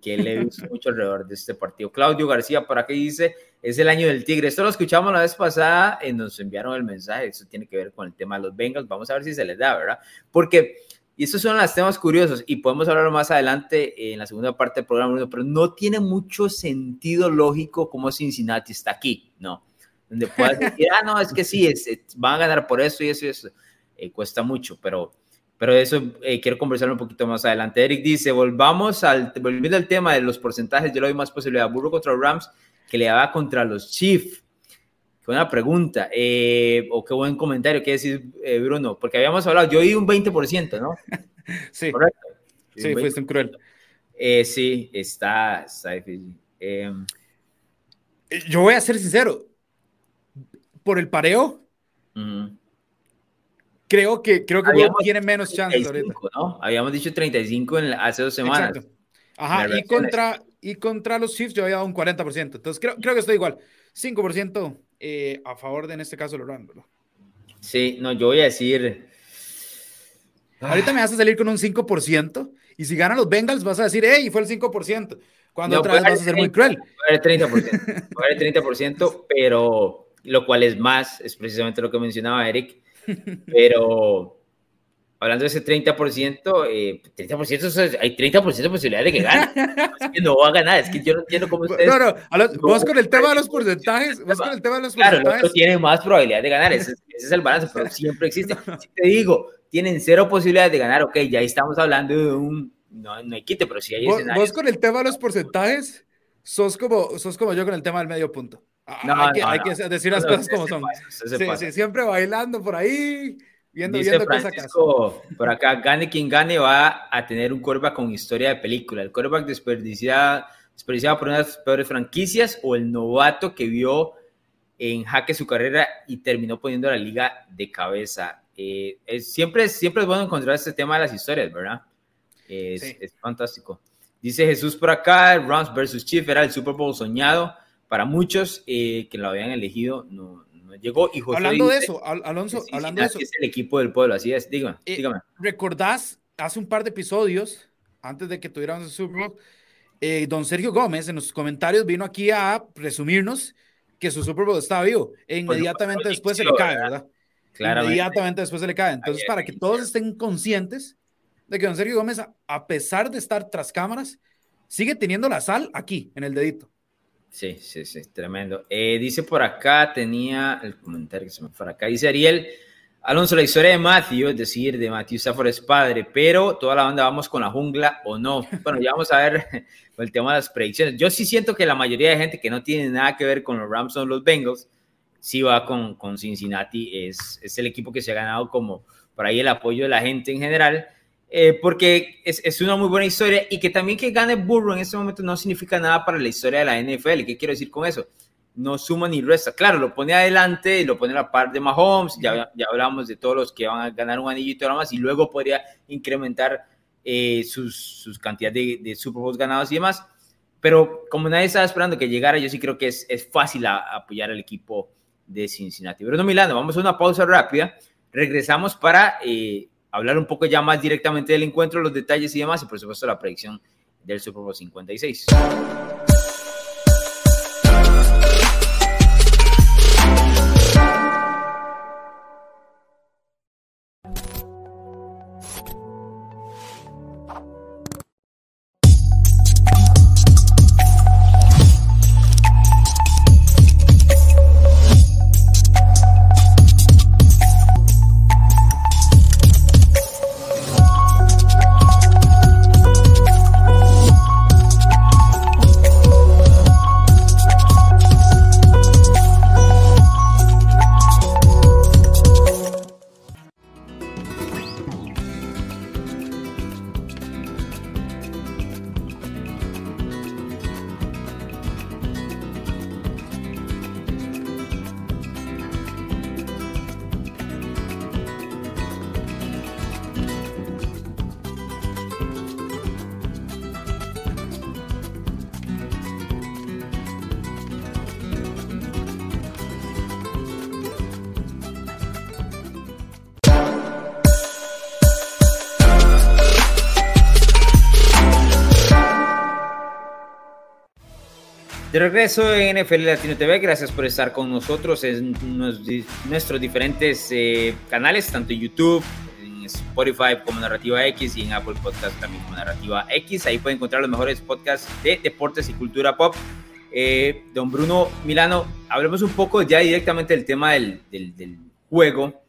que le he visto mucho alrededor de este partido. Claudio García por acá dice, es el año del Tigre. Esto lo escuchamos la vez pasada, y nos enviaron el mensaje, eso tiene que ver con el tema de los Bengals. Vamos a ver si se les da, ¿verdad? Porque y estos son los temas curiosos y podemos hablar más adelante en la segunda parte del programa, pero no tiene mucho sentido lógico como Cincinnati está aquí, ¿no? Donde puedas decir, ah, no, es que sí, es, van a ganar por eso y eso y eso. Eh, cuesta mucho, pero, pero eso eh, quiero conversar un poquito más adelante. Eric dice, volvamos al, volviendo al tema de los porcentajes, yo le doy más posibilidad a Burro contra Rams que le daba contra los Chiefs. Qué buena pregunta, eh, o qué buen comentario, qué decir, eh, Bruno, porque habíamos hablado, yo di un 20%, ¿no? sí. Correcto. Sí, fuiste un cruel. Eh, sí, está, está difícil. Em, yo voy a ser sincero, por el pareo, creo que, creo que tiene menos chances ahorita. ¿no? Habíamos dicho 35 en, hace dos semanas. Exacto. Ajá, y contra, y contra los Chiefs yo había dado un 40%, entonces creo, creo que estoy igual. 5% eh, a favor de, en este caso, Lorán, Sí, no, yo voy a decir... Ahorita me vas a salir con un 5% y si ganan los Bengals vas a decir, hey, fue el 5%. Cuando otra vez vas a ser muy cruel. Va a 30%, va a 30%, pero lo cual es más, es precisamente lo que mencionaba Eric, pero hablando de ese 30%, eh, 30% hay 30% de posibilidad de que gane. es que no va a ganar, es que yo no entiendo cómo ustedes... No, no, vos con el tema de los porcentajes, vos con el tema de los porcentajes... Claro, el otro tiene más probabilidad de ganar, ese, es el balance, pero siempre existe. Si te digo, tienen cero posibilidades de ganar, ok, ya estamos hablando de un... No, no hay quite, pero si hay vos, vos con el tema de los porcentajes, sos como, sos como yo con el tema del medio punto. Ah, no, hay, que, hay que decir las cosas como son. sí, sí, siempre bailando por ahí Viendo, Dice Francisco, por acá, gane quien gane va a tener un quarterback con historia de película. El quarterback desperdiciado, desperdiciado por unas peores franquicias o el novato que vio en jaque su carrera y terminó poniendo la liga de cabeza. Eh, es, siempre, siempre es bueno encontrar este tema de las historias, ¿verdad? Es, es fantástico. Dice Jesús por acá, Rams versus Chiefs era el Super Bowl soñado para muchos eh, que lo habían elegido, no, llegó. Y hablando de eso, Alonso, hablando de eso. Es el equipo del pueblo, así es, dígame, eh, dígame. ¿Recordás hace un par de episodios, antes de que tuviéramos el Super Bowl, eh, don Sergio Gómez en los comentarios vino aquí a presumirnos que su Super Bowl estaba vivo e inmediatamente después se le cae, ¿verdad? Inmediatamente después se le cae. Entonces, para que todos estén conscientes de que don Sergio Gómez, a pesar de estar tras cámaras, sigue teniendo la sal aquí, en el dedito. Sí, sí, sí, tremendo. Eh, dice por acá, tenía el comentario que se me fue acá, dice Ariel, Alonso, la historia de Matthew, es decir, de Matthew Stafford es padre, pero toda la banda vamos con la jungla o no. Bueno, ya vamos a ver el tema de las predicciones. Yo sí siento que la mayoría de gente que no tiene nada que ver con los Rams o los Bengals, sí va con, con Cincinnati, es, es el equipo que se ha ganado como por ahí el apoyo de la gente en general. Eh, porque es, es, una muy buena historia y que también que gane Burrow en este momento no significa nada para la historia de la NFL. ¿Qué quiero decir con eso? No suma ni resta. Claro, lo pone adelante y lo pone a la par de Mahomes. Ya, ya hablamos de todos los que van a ganar un anillo y todo lo más y luego podría incrementar eh, sus, sus cantidades de, de, Super Bowls ganados y demás. Pero como nadie estaba esperando que llegara, yo sí creo que es, es fácil apoyar al equipo de Cincinnati. Bruno Milano, vamos a una pausa rápida. Regresamos para eh, hablar un poco ya más directamente del encuentro, los detalles y demás, y por supuesto la predicción del Super Bowl 56. De regreso en NFL Latino TV, gracias por estar con nosotros en nuestros diferentes eh, canales, tanto en YouTube, en Spotify como Narrativa X y en Apple Podcast también como Narrativa X. Ahí pueden encontrar los mejores podcasts de deportes y cultura pop. Eh, don Bruno Milano, hablemos un poco ya directamente del tema del, juego.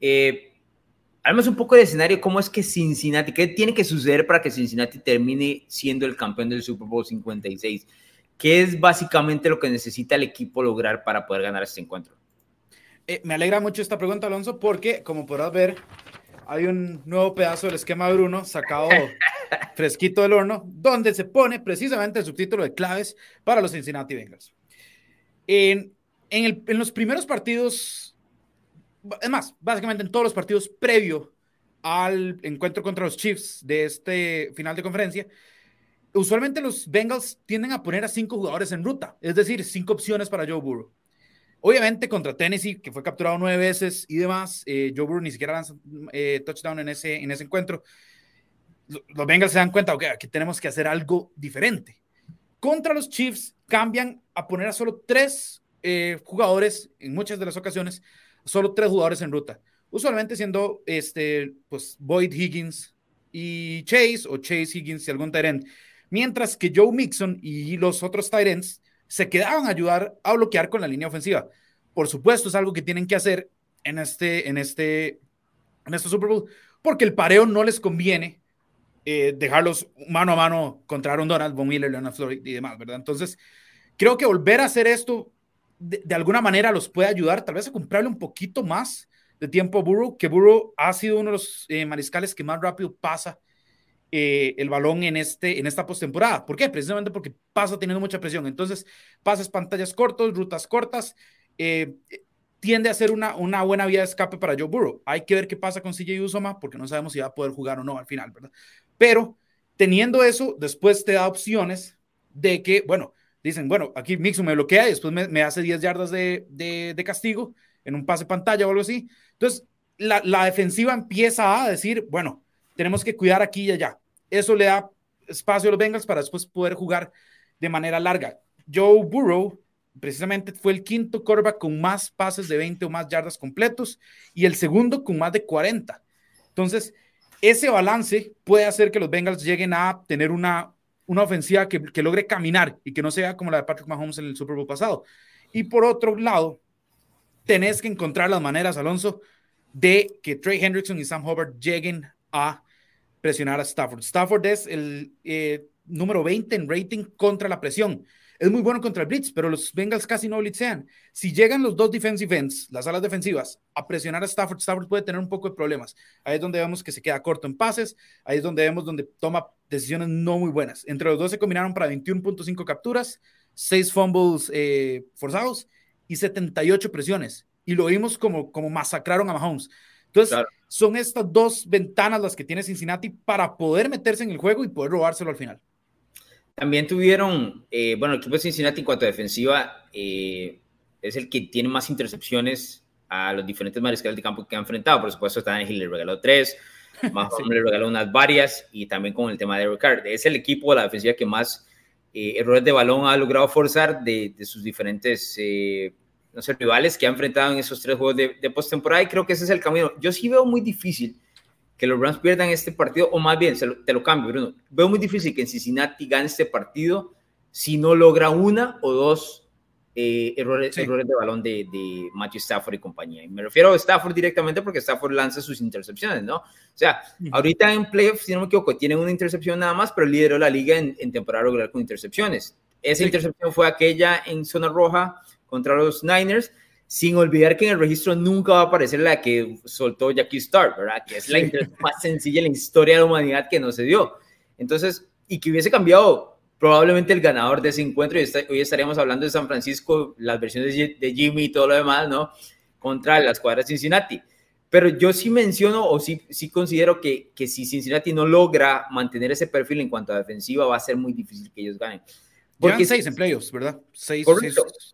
Eh, hablemos un poco del escenario, cómo es que Cincinnati, qué tiene que suceder para que Cincinnati termine siendo el campeón del Super Bowl 56 ¿Qué es básicamente lo que necesita el equipo lograr para poder ganar este encuentro? Eh, me alegra mucho esta pregunta, Alonso, porque como podrás ver, hay un nuevo pedazo del esquema de Bruno sacado fresquito del horno, donde se pone precisamente el subtítulo de claves para los Cincinnati Bengals. En, en los primeros partidos, es más, básicamente en todos los partidos previo al encuentro contra los Chiefs de este final de conferencia, usualmente los Bengals tienden a poner a cinco jugadores en ruta, es decir, cinco opciones para Joe Burrow. Obviamente contra Tennessee, que fue capturado nueve veces y demás, eh, Joe Burrow ni siquiera lanza eh, touchdown en ese, en ese encuentro. Los Bengals se dan cuenta, ok, aquí tenemos que hacer algo diferente. Contra los Chiefs cambian a poner a solo tres eh, jugadores, en muchas de las ocasiones, solo tres jugadores en ruta. Usualmente siendo este, pues, Boyd Higgins y Chase, o Chase Higgins y algún Tyrant mientras que Joe Mixon y los otros Tyrants se quedaban a ayudar a bloquear con la línea ofensiva. Por supuesto, es algo que tienen que hacer en este, en este, en este Super Bowl, porque el pareo no les conviene eh, dejarlos mano a mano contra Aaron Donald, Von Miller, Leonard Floyd y demás, ¿verdad? Entonces, creo que volver a hacer esto de, alguna manera los puede ayudar, tal vez a comprarle un poquito más de tiempo a Burrow, que Burrow ha sido uno de los eh, mariscales que más rápido pasa eh, el balón en, este, en esta postemporada. ¿Por qué? Precisamente porque pasa teniendo mucha presión. Entonces, pases pantallas cortos, rutas cortas. Eh, tiende a ser una, una buena vía de escape para Joe Burrow. Hay que ver qué pasa con CJ Usoma porque no sabemos si va a poder jugar o no al final, ¿verdad? Pero teniendo eso, después te da opciones de que, bueno, dicen, bueno, aquí Mixon me bloquea y después me, hace 10 yardas de, de, castigo en un pase pantalla o algo así. Entonces, la, la, defensiva empieza a decir, bueno, tenemos que cuidar aquí y allá. Eso le da espacio a los Bengals para después poder jugar de manera larga. Joe Burrow precisamente fue el quinto quarterback con más pases de 20 o más yardas completos y el segundo con más de 40. Entonces, ese balance puede hacer que los Bengals lleguen a tener una, una ofensiva que, que logre caminar y que no sea como la de Patrick Mahomes en el Super Bowl pasado. Y por otro lado, tenés que encontrar las maneras, Alonso, de que Trey Hendrickson y Sam Hubbard lleguen a presionar a Stafford. Stafford es el eh, número 20 en rating contra la presión. Es muy bueno contra el blitz, pero los Bengals casi no blitzean. Si llegan los dos defensive ends, las alas defensivas, a presionar a Stafford, Stafford puede tener un poco de problemas. Ahí es donde vemos que se queda corto en pases, ahí es donde vemos donde toma decisiones no muy buenas. Entre los dos se combinaron para 21.5 capturas, 6 fumbles eh, forzados y 78 presiones. Y lo vimos como, como masacraron a Mahomes. Entonces, son estas dos ventanas las que tiene Cincinnati para poder meterse en el juego y poder robárselo al final. También tuvieron, eh, bueno, el equipo de Cincinnati en cuanto a defensiva eh, es el que tiene más intercepciones a los diferentes mariscales de campo que ha enfrentado. Por supuesto, Hill le regaló tres, Mahomes le regaló unas varias y también con el tema de Ricard. Es el equipo de la defensiva que más eh, errores de balón ha logrado forzar de, sus diferentes no sé, rivales que ha enfrentado en esos tres juegos de, de postemporada y creo que ese es el camino. Yo sí veo muy difícil que los Rams pierdan este partido, o más bien, te lo cambio, Bruno. Veo muy difícil que en Cincinnati gane este partido si no logra una o dos eh, errores, errores de balón de, de, Matthew Stafford y compañía. Y me refiero a Stafford directamente porque Stafford lanza sus intercepciones, ¿no? O sea, ahorita en playoffs, si no me equivoco, tiene una intercepción nada más, pero lideró la liga en, en temporada regular con intercepciones. Esa intercepción fue aquella en zona roja contra los Niners sin olvidar que en el registro nunca va a aparecer la que soltó Jackie Starr, ¿verdad? Que es la más sencilla en la historia de la humanidad que no se dio. Entonces, y que hubiese cambiado probablemente el ganador de ese encuentro, y hoy estaríamos hablando de San Francisco, las versiones de Jimmy y todo lo demás, ¿no? Contra las cuadras de Cincinnati. Pero yo sí menciono o sí, sí considero que, que si Cincinnati no logra mantener ese perfil en cuanto a defensiva, va a ser muy difícil que ellos ganen. Porque seis en playoffs, ¿verdad? Seis,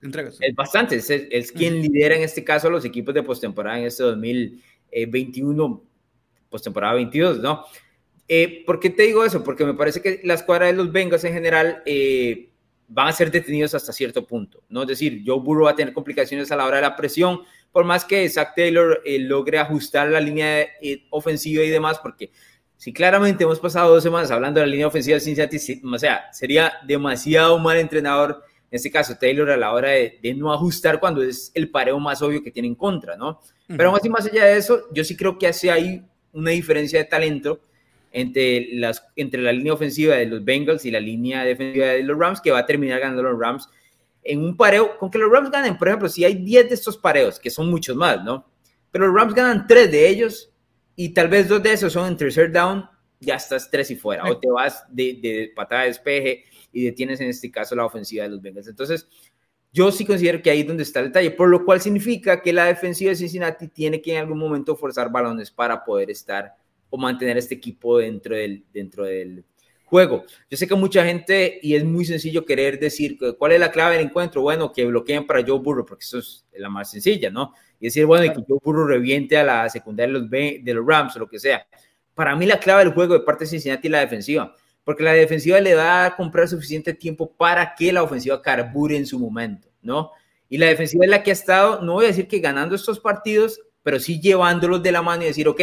entregas. Es bastante, es, quien lidera en este caso a los equipos de postemporada en este 2021, postemporada 22, ¿no? Eh, ¿Por qué te digo eso? Porque me parece que la escuadra de los Bengals en general eh, van a ser detenidos hasta cierto punto, ¿no? Es decir, Joe Burrow va a tener complicaciones a la hora de la presión, por más que Zach Taylor eh, logre ajustar la línea ofensiva y demás, porque si claramente hemos pasado dos semanas hablando de la línea ofensiva de Cincinnati, o sea, sería demasiado mal entrenador, en este caso Taylor, a la hora de, no ajustar cuando es el pareo más obvio que tiene en contra, ¿no? Pero más y más allá de eso, yo sí creo que hace ahí una diferencia de talento entre, las, entre la línea ofensiva de los Bengals y la línea defensiva de los Rams, que va a terminar ganando los Rams en un pareo, con que los Rams ganen, por ejemplo, si hay 10 de estos pareos, que son muchos más, ¿no? Pero los Rams ganan 3 de ellos, y tal vez dos de esos son en tercer down, ya estás tres y fuera, o te vas de, de patada de despeje y detienes en este caso la ofensiva de los Bengals. Entonces, yo sí considero que ahí es donde está el detalle, por lo cual significa que la defensiva de Cincinnati tiene que en algún momento forzar balones para poder estar o mantener este equipo dentro del, dentro del juego. Yo sé que mucha gente, y es muy sencillo querer decir cuál es la clave del encuentro, bueno, que bloqueen para Joe Burrow, porque eso es la más sencilla, ¿no? Y decir, bueno, y que Joe Burrow reviente a la secundaria de los, de los Rams o lo que sea. Para mí la clave del juego de parte de Cincinnati es la defensiva, porque la defensiva le va a comprar suficiente tiempo para que la ofensiva carbure en su momento, ¿no? Y la defensiva es la que ha estado, no voy a decir que ganando estos partidos, pero sí llevándolos de la mano y decir, ok,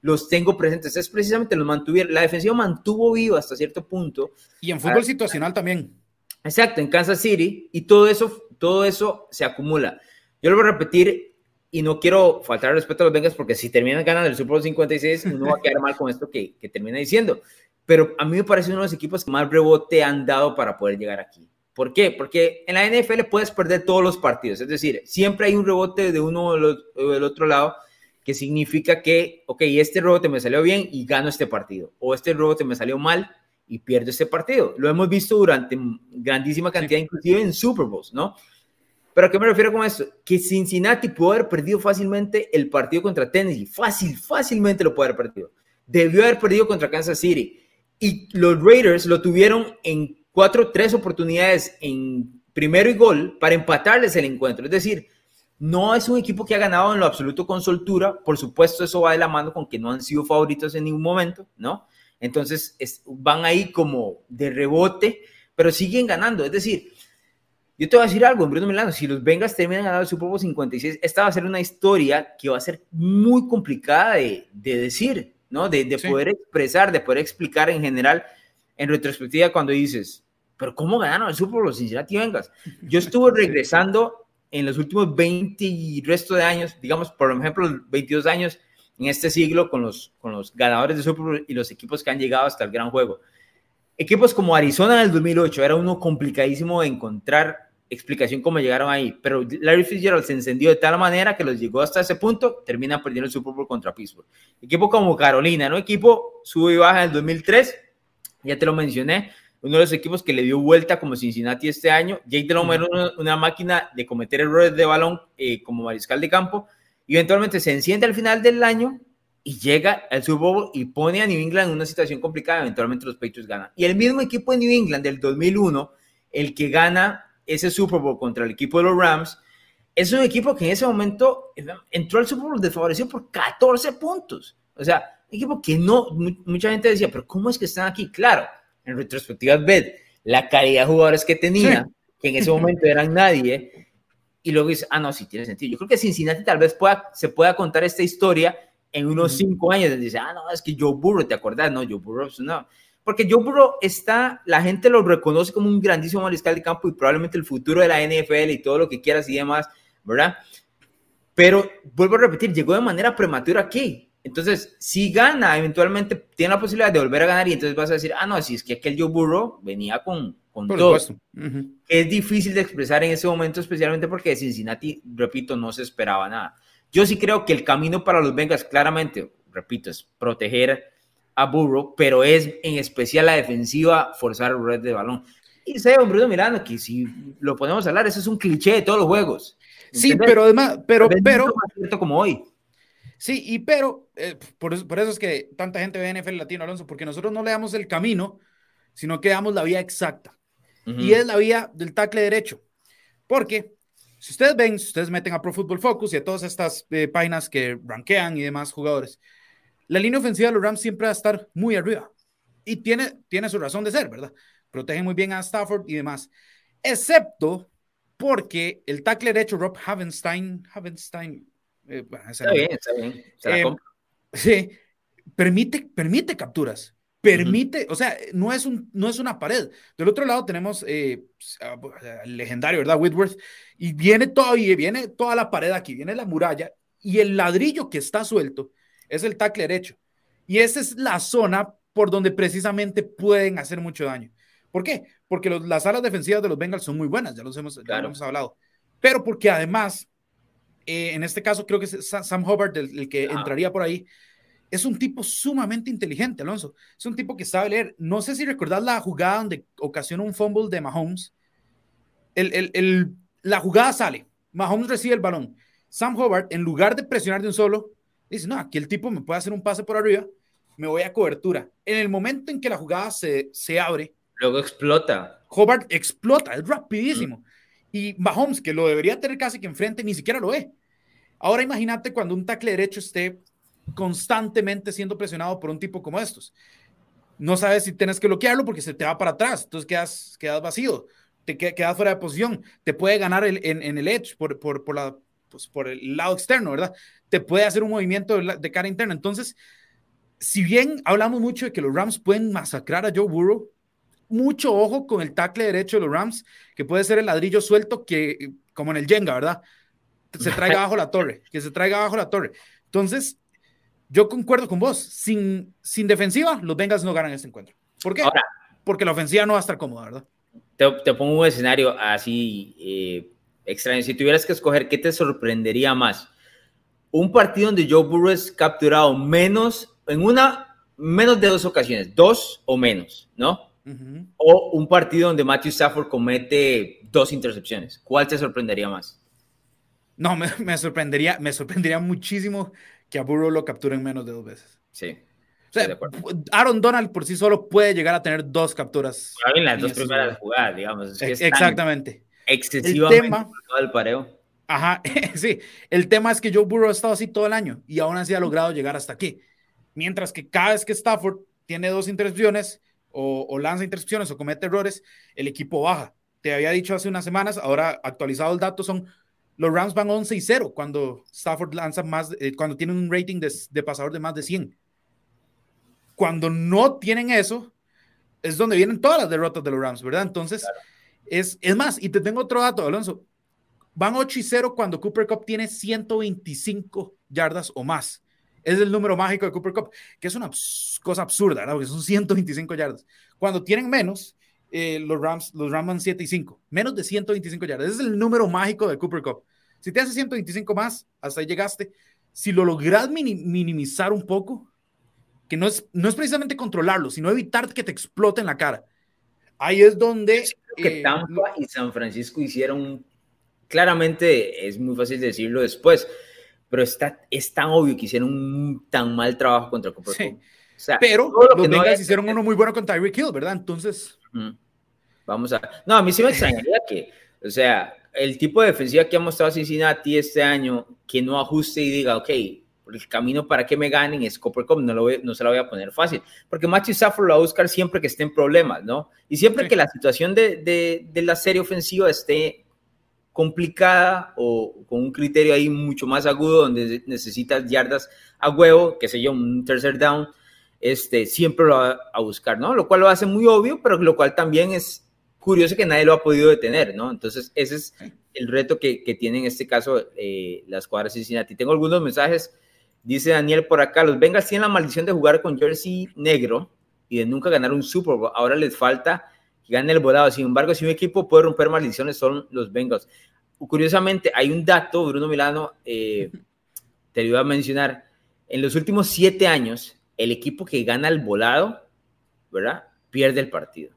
los tengo presentes. Es precisamente los mantuvieron. La defensiva mantuvo vivo hasta cierto punto. Y en fútbol situacional también. Exacto, en Kansas City. Y todo eso, todo eso se acumula. Yo lo voy a repetir y no quiero faltar respeto a los Bengals porque si terminan ganando el Super Bowl 56, uno va a quedar mal con esto que, que termina diciendo. Pero a mí me parece uno de los equipos que más rebote han dado para poder llegar aquí. ¿Por qué? Porque en la NFL puedes perder todos los partidos. Es decir, siempre hay un rebote de uno o del otro lado que significa que, ok, este rebote me salió bien y gano este partido. O este rebote me salió mal y pierdo este partido. Lo hemos visto durante grandísima cantidad, inclusive en Super Bowls, ¿no? Pero ¿a qué me refiero con esto? Que Cincinnati pudo haber perdido fácilmente el partido contra Tennessee. Fácil, fácilmente lo pudo haber perdido. Debió haber perdido contra Kansas City. Y los Raiders lo tuvieron en cuatro, tres oportunidades en primero y gol para empatarles el encuentro. Es decir, no es un equipo que ha ganado en lo absoluto con soltura. Por supuesto, eso va de la mano con que no han sido favoritos en ningún momento, ¿no? Entonces van ahí como de rebote, pero siguen ganando. Es decir, yo te voy a decir algo, Bruno Milano, si los Bengals terminan ganando el Super Bowl 56, esta va a ser una historia que va a ser muy complicada de, decir, ¿no? De, poder expresar, de poder explicar en general, en retrospectiva, cuando dices, pero ¿cómo ganaron el Super Bowl Cincinnati Bengals? Yo estuve regresando en los últimos 20 y resto de años, digamos, por ejemplo, 22 años en este siglo con los, con los ganadores de Super Bowl y los equipos que han llegado hasta el gran juego. Equipos como Arizona en el 2008 era uno complicadísimo de encontrar explicación cómo llegaron ahí, pero Larry Fitzgerald se encendió de tal manera que los llegó hasta ese punto, termina perdiendo el Super Bowl contra Pittsburgh. Equipo como Carolina, ¿no? Equipo sube y baja en el 2003, ya te lo mencioné, uno de los equipos que le dio vuelta como Cincinnati este año. Jake Delhomme era una, máquina de cometer errores de balón eh, como mariscal de campo, y eventualmente se enciende al final del año y llega al Super Bowl y pone a New England en una situación complicada, eventualmente los Patriots ganan. Y el mismo equipo de New England del 2001, el que gana ese Super Bowl contra el equipo de los Rams, es un equipo que en ese momento entró al Super Bowl desfavorecido por 14 puntos. O sea, un equipo que no, mucha gente decía, pero ¿cómo es que están aquí? Claro, en retrospectiva, ves la calidad de jugadores que tenía, que en ese momento eran nadie, y luego dice, ah, no, sí tiene sentido. Yo creo que Cincinnati tal vez pueda, se pueda contar esta historia en unos cinco años, y dice, ah, no, es que Joe Burrow, ¿te acuerdas? No, Joe Burrow, no porque Joe Burrow está, la gente lo reconoce como un grandísimo mariscal de campo y probablemente el futuro de la NFL y todo lo que quieras y demás, ¿verdad? Pero vuelvo a repetir, llegó de manera prematura aquí. Entonces, si gana, eventualmente tiene la posibilidad de volver a ganar y entonces vas a decir, ah, no, si es que aquel Joe Burrow venía con, con todo. Es difícil de expresar en ese momento, especialmente porque de Cincinnati, repito, no se esperaba nada. Yo sí creo que el camino para los Bengals, claramente, repito, es proteger a Burrow, pero es en especial la defensiva forzar el red de balón. Y sé, hombre, mirando que si lo podemos hablar, eso es un cliché de todos los juegos. Sí, pero además, pero, pero, cierto como hoy. Sí, y pero, eh, por, eso, por, eso, es que tanta gente ve NFL Latino, Alonso, porque nosotros no le damos el camino, sino que damos la vía exacta. Y es la vía del tackle derecho. Porque, si ustedes ven, si ustedes meten a Pro Football Focus y a todas estas eh, páginas que rankean y demás jugadores, la línea ofensiva de los Rams siempre va a estar muy arriba. Y tiene, tiene su razón de ser, ¿verdad? Protegen muy bien a Stafford y demás. Excepto porque el tackle derecho, Rob Havenstein, Havenstein eh, está bien, está bien. Eh, sí, permite, permite capturas. Permite, o sea, no es, un, no es una pared. Del otro lado tenemos eh, el legendario, ¿verdad? Whitworth. Y viene todo, y viene toda la pared aquí, viene la muralla. Y el ladrillo que está suelto es el tackle derecho. Y esa es la zona por donde precisamente pueden hacer mucho daño. ¿Por qué? Porque las alas defensivas de los Bengals son muy buenas, ya los hemos, hemos hablado. Pero porque además, eh, en este caso creo que es Sam Hubbard el, que entraría por ahí, es un tipo sumamente inteligente, Alonso. Es un tipo que sabe leer. No sé si recordás la jugada donde ocasionó un fumble de Mahomes. El, la jugada sale, Mahomes recibe el balón. Sam Hubbard, en lugar de presionar de un solo, Dice, no, aquí el tipo me puede hacer un pase por arriba, me voy a cobertura. En el momento en que la jugada se, se abre, luego explota. Hobart explota, es rapidísimo. Y Mahomes, que lo debería tener casi que enfrente, ni siquiera lo ve. Ahora imagínate cuando un tackle derecho esté constantemente siendo presionado por un tipo como estos. No sabes si tienes que bloquearlo porque se te va para atrás, entonces quedas, quedas vacío, te quedas fuera de posición, te puede ganar el, en, en, el edge por, por, por, la, pues, por el lado externo, ¿verdad? Te puede hacer un movimiento de, cara interna. Entonces, si bien hablamos mucho de que los Rams pueden masacrar a Joe Burrow, mucho ojo con el tackle derecho de los Rams, que puede ser el ladrillo suelto que, como en el Jenga, ¿verdad? Se traiga abajo la torre, que se traiga abajo la torre. Entonces, yo concuerdo con vos, sin, sin defensiva, los Bengals no ganan este encuentro. ¿Por qué? Porque la ofensiva no va a estar cómoda, ¿verdad? Te, pongo un escenario así eh, extraño. Si tuvieras que escoger, ¿qué te sorprendería más? Un partido donde Joe Burrow es capturado menos, en una, menos de dos ocasiones, dos o menos, ¿no? o un partido donde Matthew Stafford comete dos intercepciones. ¿Cuál te sorprendería más? No, me, sorprendería, me sorprendería muchísimo que a Burrow lo capturen menos de dos veces. Sí. O sea, Aaron Donald por sí solo puede llegar a tener dos capturas. En las dos primeras jugadas, digamos. Exactamente. Excesivamente el tema, el pareo. Ajá, sí. El tema es que Joe Burrow ha estado así todo el año y aún así ha logrado llegar hasta aquí. Mientras que cada vez que Stafford tiene dos intercepciones o, o lanza intercepciones o comete errores, el equipo baja. Te había dicho hace unas semanas, ahora actualizado el dato, son los Rams van 11 y 0 cuando Stafford lanza más, eh, cuando tienen un rating de, pasador de más de 100. Cuando no tienen eso, es donde vienen todas las derrotas de los Rams, ¿verdad? Entonces, es, es más, y te tengo otro dato, Alonso. Van 8 y 0 cuando Cooper Cup tiene 125 yardas o más. Es el número mágico de Cooper Cup, que es una cosa absurda, ¿verdad? Porque son 125 yardas. Cuando tienen menos, eh, los Rams, los Rams van 7 y 5, menos de 125 yardas. Ese es el número mágico de Cooper Cup. Si te hace 125 más, hasta ahí llegaste. Si lo logras minimizar un poco, que no es, no es precisamente controlarlo, sino evitar que te explote en la cara. Ahí es donde... que eh, Tampa y San Francisco hicieron, claramente es muy fácil decirlo después, pero está, es tan obvio que hicieron un tan mal trabajo contra Cooper Cup. pero los Bengals hicieron uno muy bueno contra Tyreek Hill, ¿verdad? Entonces... Vamos a... No, a mí sí me extrañaría que, o sea, el tipo de defensiva que ha mostrado Cincinnati este año, que no ajuste y diga, ok, el camino para que me ganen es Copper Cup, no, lo no se la voy a poner fácil, porque Matthew Stafford lo va a buscar siempre que esté en problemas, ¿no? Y siempre que la situación de, de, de, la serie ofensiva esté complicada o con un criterio ahí mucho más agudo, donde necesitas yardas a huevo, que sé yo, un tercer down, este, siempre lo va a buscar, ¿no? Lo cual lo hace muy obvio, pero lo cual también es curioso que nadie lo ha podido detener, ¿no? Entonces, ese es el reto que, que tiene en este caso eh, las cuadras Cincinnati. Tengo algunos mensajes, dice Daniel por acá, los Bengals tienen la maldición de jugar con jersey negro y de nunca ganar un Super Bowl. Ahora les falta que gane el volado. Sin embargo, si un equipo puede romper maldiciones, son los Bengals. Curiosamente, hay un dato, Bruno Milano, eh, te lo iba a mencionar, en los últimos siete años, el equipo que gana el volado, ¿verdad? Pierde el partido.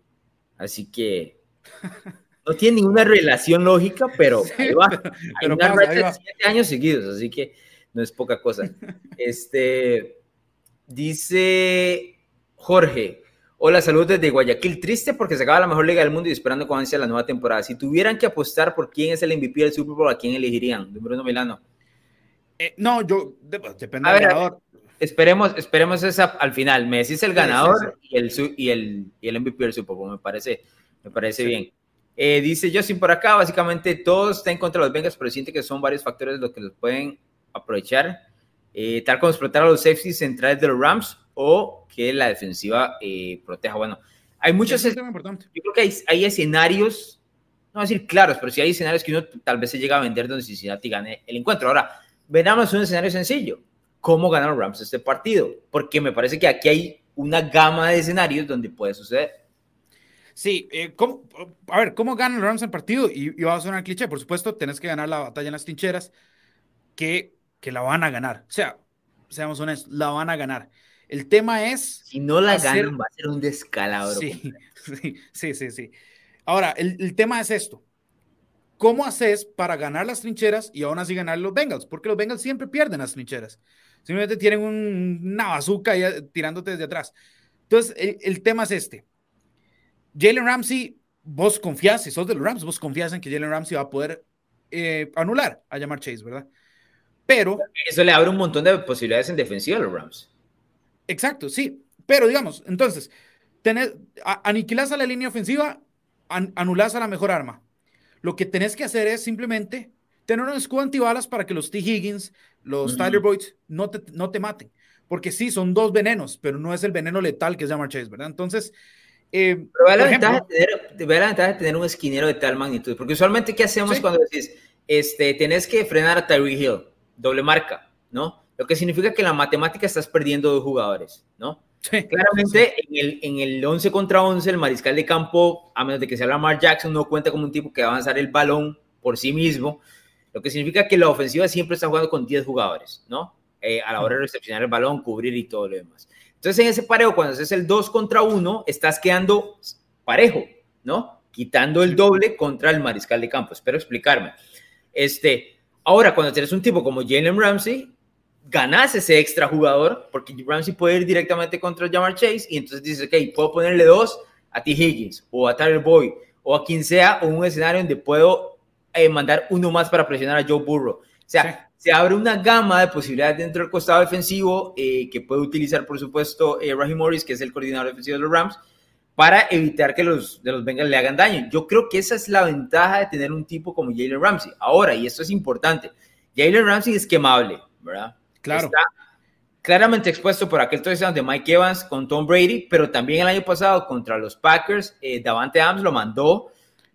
Así que no tiene ninguna relación lógica, pero ahí va. Hay una de siete años seguidos, así que no es poca cosa. Este dice Jorge. Hola, saludos desde Guayaquil. Triste porque se acaba la mejor liga del mundo y esperando con ansia la nueva temporada. Si tuvieran que apostar por quién es el MVP del Super Bowl, ¿a quién elegirían? Bruno Milano. Eh, no, yo depende del ganador. Esperemos, esperemos esa al final. Me decís el ganador Y, el, y, el, y el MVP del Super Bowl. Me parece, me parece bien. Eh, dice Justin por acá, básicamente todos están contra los Bengals, pero siente que son varios factores los que los pueden aprovechar, eh, tal como explotar a los safeties centrales de los Rams o que la defensiva eh, proteja. Bueno, hay muchos... Yo creo que hay, hay, escenarios, no voy a decir claros, pero sí hay escenarios que uno tal vez se llega a vender donde Cincinnati gane el encuentro. Ahora, veamos un escenario sencillo cómo ganan Rams este partido, porque me parece que aquí hay una gama de escenarios donde puede suceder. Sí, eh, a ver, ¿cómo ganan Rams el partido? Y, y va a sonar cliché, por supuesto, tenés que ganar la batalla en las trincheras, que, que la van a ganar. O sea, seamos honestos, la van a ganar. El tema es... Si no la ganan, va a ser un descalabro. Sí, sí, sí, sí, Ahora, el, el tema es esto. ¿Cómo haces para ganar las trincheras y aún así ganar los Bengals? Porque los Bengals siempre pierden las trincheras. Simplemente tienen una bazooka ahí eh, tirándote desde atrás. Entonces, el, tema es este. Jalen Ramsey, vos confías, si sos de los Rams, vos confías en que Jalen Ramsey va a poder eh, anular a llamar Chase, ¿verdad? Pero... Eso le abre un montón de posibilidades en defensiva a los Rams. Exacto, sí. Pero digamos, entonces, tenés, aniquilás a la línea ofensiva, anulás a la mejor arma. Lo que tenés que hacer es simplemente tener un escudo antibalas para que los T. Higgins, los Tyler Boyd no te, no te maten. Porque sí, son dos venenos, pero no es el veneno letal que es Jamar Chase, ¿verdad? Entonces, eh, pero ve la, ventaja de tener, la ventaja de tener un esquinero de tal magnitud. Porque usualmente, ¿qué hacemos cuando decís, este, tenés que frenar a Tyree Hill? Doble marca, ¿no? Lo que significa que en la matemática estás perdiendo dos jugadores, ¿no? Sí, Claramente, En, el, en el 11 contra 11, el mariscal de campo, a menos de que sea Lamar Jackson, no cuenta como un tipo que va a avanzar el balón por sí mismo. Lo que significa que la ofensiva siempre está jugando con 10 jugadores, ¿no? Eh, a la hora de recepcionar el balón, cubrir y todo lo demás. Entonces, en ese pareo, cuando haces el 2 contra 1, estás quedando parejo, ¿no? Quitando el doble contra el mariscal de campo. Espero explicarme. Este, ahora, cuando tienes un tipo como Jalen Ramsey, ganas ese extra jugador, porque Ramsey puede ir directamente contra Jamar Chase, y entonces dices, ok, puedo ponerle dos a T. Higgins, o a Tyler Boyd, o a quien sea, o un escenario donde puedo eh, mandar uno más para presionar a Joe Burrow. O sea, se abre una gama de posibilidades dentro del costado defensivo eh, que puede utilizar, por supuesto, eh, Raheem Morris, que es el coordinador defensivo de los Rams, para evitar que los de los Bengals le hagan daño. Yo creo que esa es la ventaja de tener un tipo como Jalen Ramsey. Ahora, y esto es importante, Jalen Ramsey es quemable, ¿verdad? Claro. Está claramente expuesto por aquel touchdown de Mike Evans con Tom Brady, pero también el año pasado contra los Packers, eh, Davante Adams lo mandó,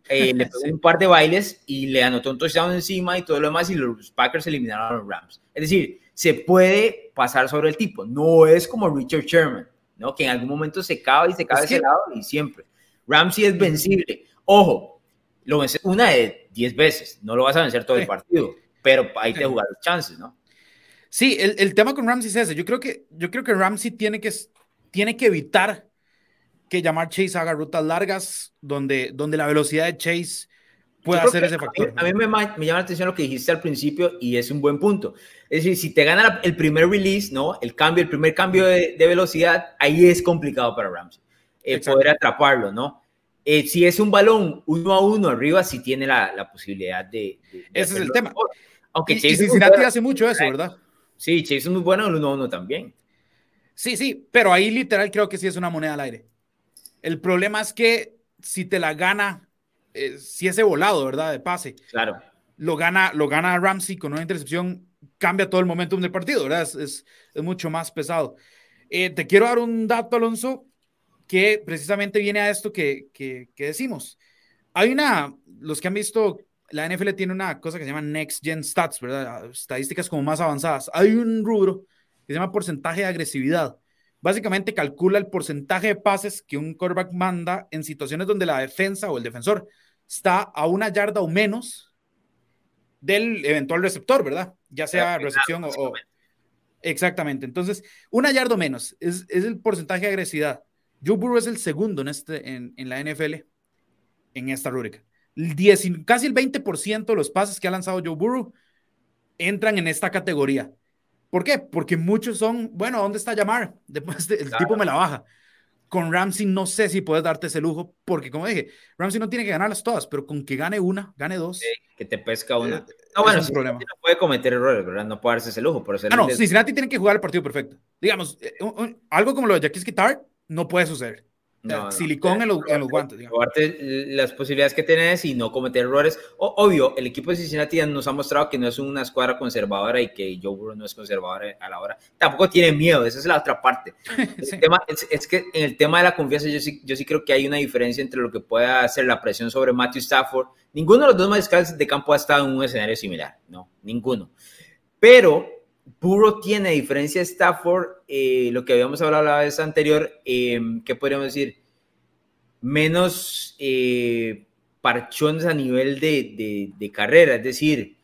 eh, le pegó un par de bailes y le anotó un touchdown encima y todo lo demás y los Packers eliminaron a los Rams. Es decir, se puede pasar sobre el tipo, no es como Richard Sherman, ¿no? que en algún momento se cae y se cae de ese lado y siempre. Ramsey es vencible. Ojo, lo vence una de 10 veces, no lo vas a vencer todo el partido, pero ahí te jugar los chances, ¿no? Sí, el, el, tema con Ramsey es ese. Yo creo que, yo creo que Ramsey tiene que, tiene que evitar que llamar Chase haga rutas largas donde, donde la velocidad de Chase pueda ser ese factor. A mí, me, me, llama la atención lo que dijiste al principio y es un buen punto. Es decir, si te gana el primer release, ¿no? El cambio, el primer cambio de, de velocidad, ahí es complicado para Ramsey eh, poder atraparlo, ¿no? Eh, si es un balón uno a uno arriba, sí tiene la, la posibilidad de, de Ese es el tema. Aunque y, Chase y Cincinnati hace mucho eso, ¿verdad? Sí, Chase es muy bueno en el 1-1 también. Sí, sí, pero ahí literal creo que sí es una moneda al aire. El problema es que si te la gana, eh, si ese volado, ¿verdad? De pase. Claro. Lo gana, lo gana Ramsey con una intercepción, cambia todo el momentum del partido, ¿verdad? Es, es, es mucho más pesado. Eh, te quiero dar un dato, Alonso, que precisamente viene a esto que, que, que decimos. Hay una, los que han visto la NFL tiene una cosa que se llama Next Gen Stats, ¿verdad? Estadísticas como más avanzadas. Hay un rubro que se llama porcentaje de agresividad. Básicamente calcula el porcentaje de pases que un quarterback manda en situaciones donde la defensa o el defensor está a una yarda o menos del eventual receptor, ¿verdad? Ya sea recepción o, o... Exactamente. Entonces, una yarda o menos es, es, el porcentaje de agresividad. Joe Burrow es el segundo en, este, en, en la NFL en esta rúbrica. 10, casi el 20% de los pases que ha lanzado Joe Burrow entran en esta categoría. ¿Por qué? Porque muchos son, bueno, ¿dónde está Llamar? Después el claro. tipo me la baja. Con Ramsey no sé si puedes darte ese lujo, porque como dije, Ramsey no tiene que ganarlas todas, pero con que gane una, gane dos. Sí, que te pesca una. Eh, no, bueno, es un problema. no puede cometer errores, ¿verdad? No puede darse ese lujo. Por eso ah, no, Cincinnati tiene que jugar el partido perfecto. Digamos, eh, un, un, algo como lo de Jackie Guitar no puede suceder. No, silicón no, en, los, en, los, guantes. Aparte, las posibilidades que tienes y no cometer errores. O, obvio, el equipo de Cincinnati nos ha mostrado que no es una escuadra conservadora y que Joe Burrow no es conservador a la hora. Tampoco tiene miedo, esa es la otra parte. El tema, es, es, que en el tema de la confianza, yo sí, yo sí creo que hay una diferencia entre lo que pueda hacer la presión sobre Matthew Stafford. Ninguno de los dos mariscales de campo ha estado en un escenario similar, no, ninguno. Pero Burrow tiene, diferencia Stafford, eh, lo que habíamos hablado la vez anterior, eh, ¿qué podríamos decir? Menos eh, parchones a nivel de, de, de, carrera, es decir,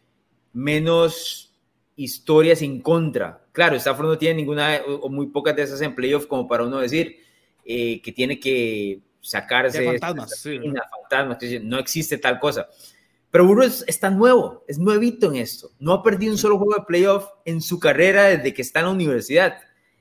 menos historias en contra. Claro, Stafford no tiene ninguna o muy pocas de esas en playoff como para uno decir eh, que tiene que sacarse de fantasmas, sí. fantasmas, no existe tal cosa. Pero Burrow es, está nuevo, es nuevito en esto. No ha perdido un solo juego de playoff en su carrera desde que está en la universidad.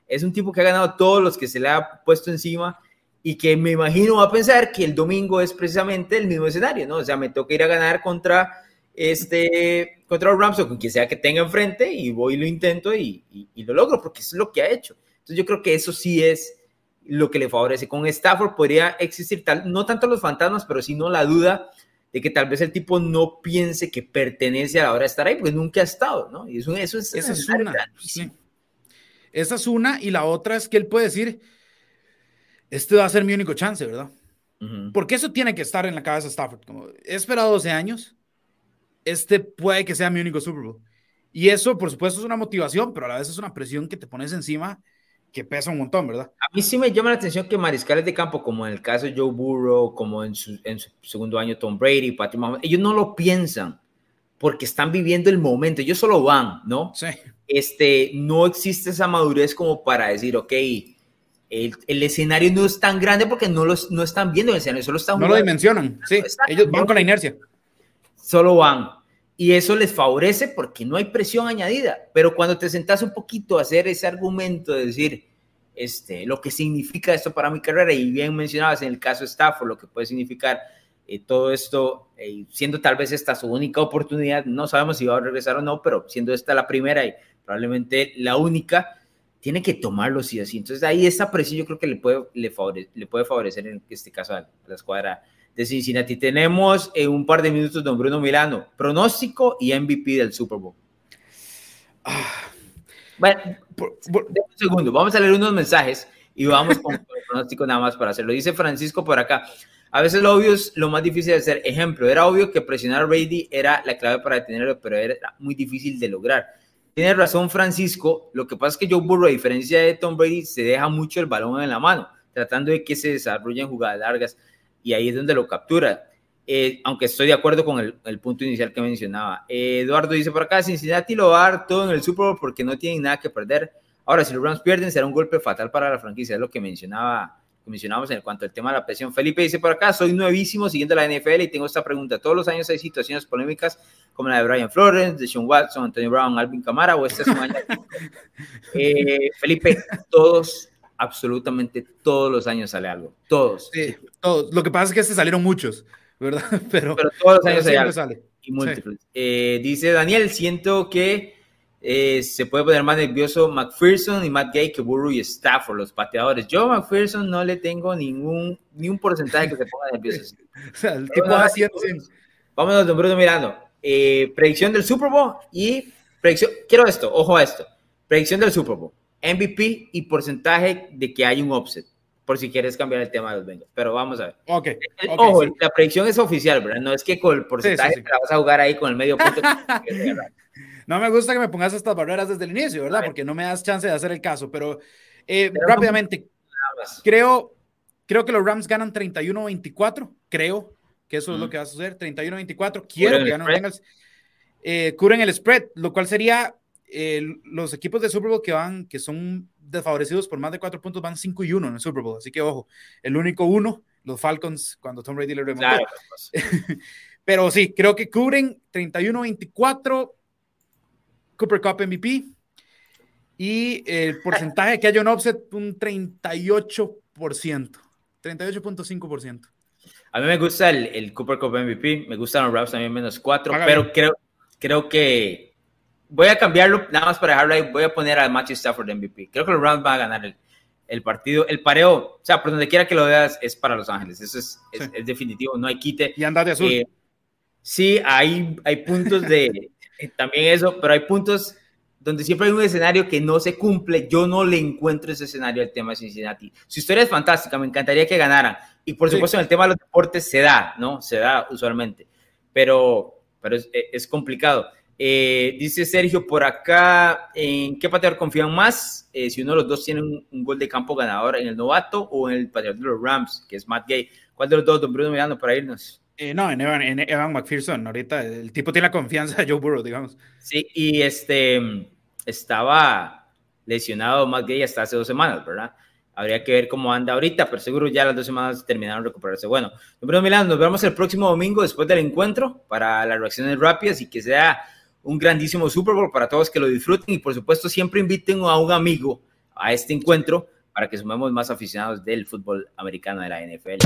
Es un tipo que ha ganado todos los que se le ha puesto encima y que me imagino va a pensar que el domingo es precisamente el mismo escenario, ¿no? O sea, me toca ir a ganar contra este contra Rams o con quien sea que tenga enfrente y voy y lo intento y, y, y lo logro porque es lo que ha hecho. Entonces yo creo que eso sí es lo que le favorece. Con Stafford podría existir tal, no tanto los fantasmas, pero sino la duda de que tal vez el tipo no piense que pertenece a la hora de estar ahí, porque nunca ha estado, ¿no? Y eso, eso es, Esa es una. Sí. Esa es una, y la otra es que él puede decir, este va a ser mi único chance, ¿verdad? Uh -huh. Porque eso tiene que estar en la cabeza de Stafford. Como, he esperado 12 años, este puede que sea mi único Super Bowl. Y eso, por supuesto, es una motivación, pero a la vez es una presión que te pones encima que pesa un montón, ¿verdad? A mí sí me llama la atención que mariscales de campo, como en el caso de Joe Burrow, como en su, en su segundo año Tom Brady, Patrick Mahomes, ellos no lo piensan porque están viviendo el momento, ellos solo van, ¿no? Sí. Este, no existe esa madurez como para decir, ok, el, escenario no es tan grande porque no, los, no están viendo el escenario, solo están No lo dimensionan, sí, ellos van con la inercia. Solo van. Y eso les favorece porque no hay presión añadida. Pero cuando te sentás un poquito a hacer ese argumento de decir, este, lo que significa esto para mi carrera, y bien mencionabas en el caso Stafford, lo que puede significar eh, todo esto, eh, siendo tal vez esta su única oportunidad, no sabemos si va a regresar o no, pero siendo esta la primera y probablemente la única, tiene que tomarlo sí así. Entonces ahí esa presión yo creo que le puede, le, le puede favorecer en este caso a la escuadra de Cincinnati. Tenemos en un par de minutos don Bruno Milano, pronóstico y MVP del Super Bowl. Ah. Bueno, un segundo, vamos a leer unos mensajes y vamos con el pronóstico nada más para hacerlo. Dice Francisco por acá. A veces lo obvio es lo más difícil de hacer. Ejemplo, era obvio que presionar a Brady era la clave para detenerlo, pero era muy difícil de lograr. Tiene razón Francisco, lo que pasa es que Joe Burrow, a diferencia de Tom Brady, se deja mucho el balón en la mano, tratando de que se desarrollen jugadas largas y ahí es donde lo captura. Eh, aunque estoy de acuerdo con el, punto inicial que mencionaba. Eh, Eduardo dice por acá, Cincinnati lo va a dar todo en el Super Bowl porque no tienen nada que perder. Ahora, si los Rams pierden, será un golpe fatal para la franquicia, es lo que mencionaba mencionamos en cuanto al tema de la presión. Felipe dice por acá, soy nuevísimo siguiendo la NFL y tengo esta pregunta. Todos los años hay situaciones polémicas como la de Brian Flores, de Sean Watson, Antonio Brown, Alvin Camara o este es un año. Eh, Felipe, todos, absolutamente todos los años sale algo. Todos. Sí, todos. Lo que pasa es que este salieron muchos, ¿verdad? Pero, todos los años. Sale. Y múltiples. Eh, dice Daniel, siento que eh, se puede poner más nervioso McPherson y Matt Gay que Burrow y Stafford, los pateadores. Yo a McPherson no le tengo ningún ni un porcentaje que se ponga nervioso. o sea, el tipo Vámonos, don Bruno Mirando. Eh, predicción del Super Bowl y predicción, quiero esto, ojo a esto. Predicción del Super Bowl, MVP y porcentaje de que hay un offset, por si quieres cambiar el tema de los Bengals. Pero vamos a ver. Ok. Eh, ojo, la predicción es oficial, ¿verdad? No es que con el porcentaje te la vas a jugar ahí con el medio punto. No me gusta que me pongas estas barreras desde el inicio, ¿verdad? Porque no me das chance de hacer el caso, pero, eh, rápidamente, creo, creo que los Rams ganan 31-24, creo que eso es lo que va a suceder, 31-24, quiero que ganen los Bengals, eh, cubren el spread, lo cual sería eh, los equipos de Super Bowl que van, que son desfavorecidos por más de cuatro puntos, van 5 y 1 en el Super Bowl, así que ojo, el único uno, los Falcons, cuando Tom Brady le remontó. Pues. Pero sí, creo que cubren 31-24, Cooper Cup MVP. Y el porcentaje que haya un offset, un 38%, 38.5%. A mí me gusta el, el, Cooper Cup MVP, me gustan los Rams también menos 4, pero creo, creo que voy a cambiarlo nada más para dejarlo ahí, voy a poner a Matthew Stafford MVP. Creo que los Rams van a ganar el, el partido. El pareo, o sea, por donde quiera que lo veas, es para Los Ángeles, eso es, es, definitivo, no hay quite. Y anda de azul. Eh, sí, hay, hay puntos de, también eso, pero hay puntos donde siempre hay un escenario que no se cumple. Yo no le encuentro ese escenario al tema de Cincinnati. Su historia es fantástica, me encantaría que ganaran. Y por supuesto, en el tema de los deportes se da, ¿no? Se da usualmente. Pero, pero es, es complicado. Eh, dice Sergio por acá, ¿en qué pateador confían más? Eh, si uno de los dos tiene un, gol de campo ganador, ¿en el novato o en el pateador de los Rams, que es Matt Gay? ¿Cuál de los dos, don Bruno, mirando para irnos? Eh, no, en Evan, McPherson, ahorita el tipo tiene la confianza de Joe Burrow, digamos. Sí, y este estaba lesionado más gay hasta hace dos semanas, ¿verdad? Habría que ver cómo anda ahorita, pero seguro ya las dos semanas terminaron de recuperarse. Bueno, Bruno Milán, nos vemos el próximo domingo después del encuentro para las reacciones rápidas y que sea un grandísimo Super Bowl para todos que lo disfruten y por supuesto siempre inviten a un amigo a este encuentro para que sumemos más aficionados del fútbol americano de la NFL.